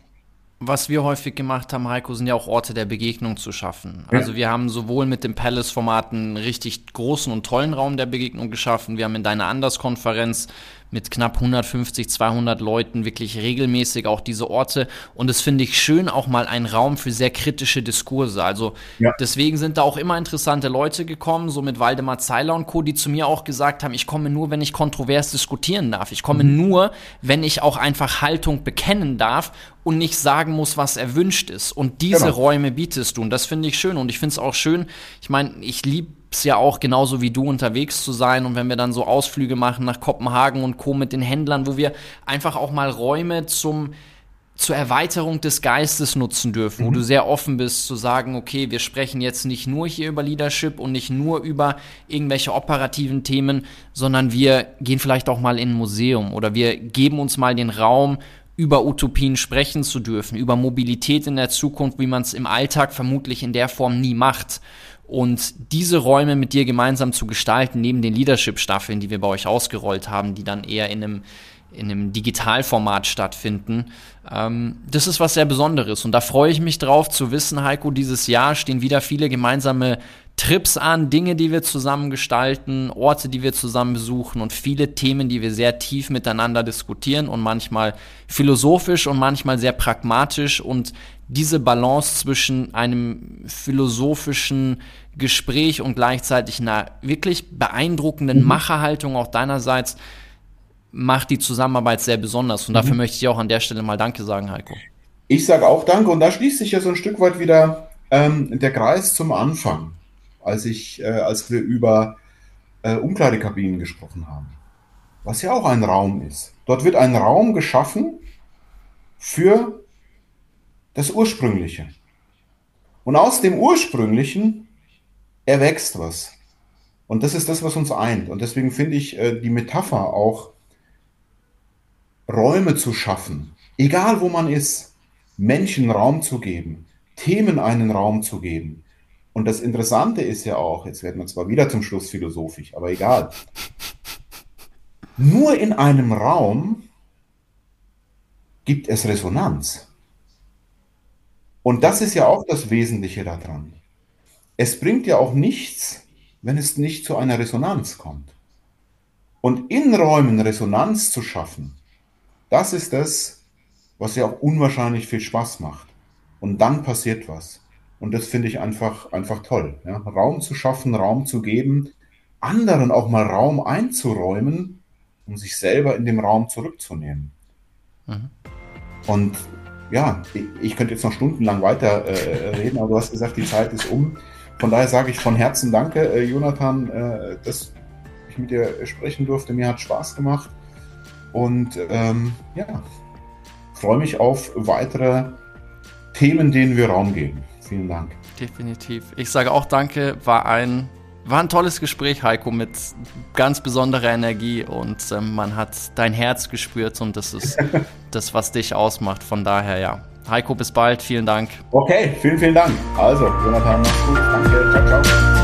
was wir häufig gemacht haben, Heiko, sind ja auch Orte der Begegnung zu schaffen. Ja. Also wir haben sowohl mit dem Palace-Format einen richtig großen und tollen Raum der Begegnung geschaffen. Wir haben in deiner Anders-Konferenz mit knapp 150, 200 Leuten wirklich regelmäßig auch diese Orte. Und das finde ich schön, auch mal ein Raum für sehr kritische Diskurse. Also ja. deswegen sind da auch immer interessante Leute gekommen, so mit Waldemar Zeiler und Co., die zu mir auch gesagt haben, ich komme nur, wenn ich kontrovers diskutieren darf. Ich komme mhm. nur, wenn ich auch einfach Haltung bekennen darf und nicht sagen muss, was erwünscht ist. Und diese genau. Räume bietest du. Und das finde ich schön. Und ich finde es auch schön, ich meine, ich liebe es ja auch genauso wie du unterwegs zu sein und wenn wir dann so Ausflüge machen nach Kopenhagen und Co. mit den Händlern, wo wir einfach auch mal Räume zum zur Erweiterung des Geistes nutzen dürfen, mhm. wo du sehr offen bist zu sagen, okay, wir sprechen jetzt nicht nur hier über Leadership und nicht nur über irgendwelche operativen Themen, sondern wir gehen vielleicht auch mal in ein Museum oder wir geben uns mal den Raum, über Utopien sprechen zu dürfen, über Mobilität in der Zukunft, wie man es im Alltag vermutlich in der Form nie macht. Und diese Räume mit dir gemeinsam zu gestalten, neben den Leadership-Staffeln, die wir bei euch ausgerollt haben, die dann eher in einem, in einem Digitalformat stattfinden, ähm, das ist was sehr Besonderes. Und da freue ich mich drauf zu wissen, Heiko, dieses Jahr stehen wieder viele gemeinsame Trips an, Dinge, die wir zusammen gestalten, Orte, die wir zusammen besuchen und viele Themen, die wir sehr tief miteinander diskutieren und manchmal philosophisch und manchmal sehr pragmatisch und diese Balance zwischen einem philosophischen Gespräch und gleichzeitig einer wirklich beeindruckenden mhm. Macherhaltung auch deinerseits macht die Zusammenarbeit sehr besonders. Und dafür mhm. möchte ich auch an der Stelle mal Danke sagen, Heiko. Ich sage auch Danke und da schließt sich ja so ein Stück weit wieder ähm, der Kreis zum Anfang, als ich, äh, als wir über äh, Umkleidekabinen gesprochen haben, was ja auch ein Raum ist. Dort wird ein Raum geschaffen für das Ursprüngliche. Und aus dem Ursprünglichen erwächst was. Und das ist das, was uns eint. Und deswegen finde ich äh, die Metapher auch, Räume zu schaffen, egal wo man ist, Menschen Raum zu geben, Themen einen Raum zu geben. Und das Interessante ist ja auch, jetzt werden wir zwar wieder zum Schluss philosophisch, aber egal. Nur in einem Raum gibt es Resonanz. Und das ist ja auch das Wesentliche daran. Es bringt ja auch nichts, wenn es nicht zu einer Resonanz kommt. Und in Räumen Resonanz zu schaffen, das ist das, was ja auch unwahrscheinlich viel Spaß macht. Und dann passiert was. Und das finde ich einfach, einfach toll. Ja? Raum zu schaffen, Raum zu geben, anderen auch mal Raum einzuräumen, um sich selber in dem Raum zurückzunehmen. Mhm. Und ja, ich könnte jetzt noch stundenlang weiter äh, reden, aber du hast gesagt, die Zeit ist um. Von daher sage ich von Herzen Danke, äh, Jonathan, äh, dass ich mit dir sprechen durfte. Mir hat Spaß gemacht. Und ähm, ja, freue mich auf weitere Themen, denen wir Raum geben. Vielen Dank. Definitiv. Ich sage auch Danke. War ein war ein tolles Gespräch, Heiko, mit ganz besonderer Energie und ähm, man hat dein Herz gespürt und das ist das, was dich ausmacht. Von daher, ja. Heiko, bis bald. Vielen Dank. Okay, vielen, vielen Dank. Also, Jonathan, mach's gut. Danke. Ciao, ciao.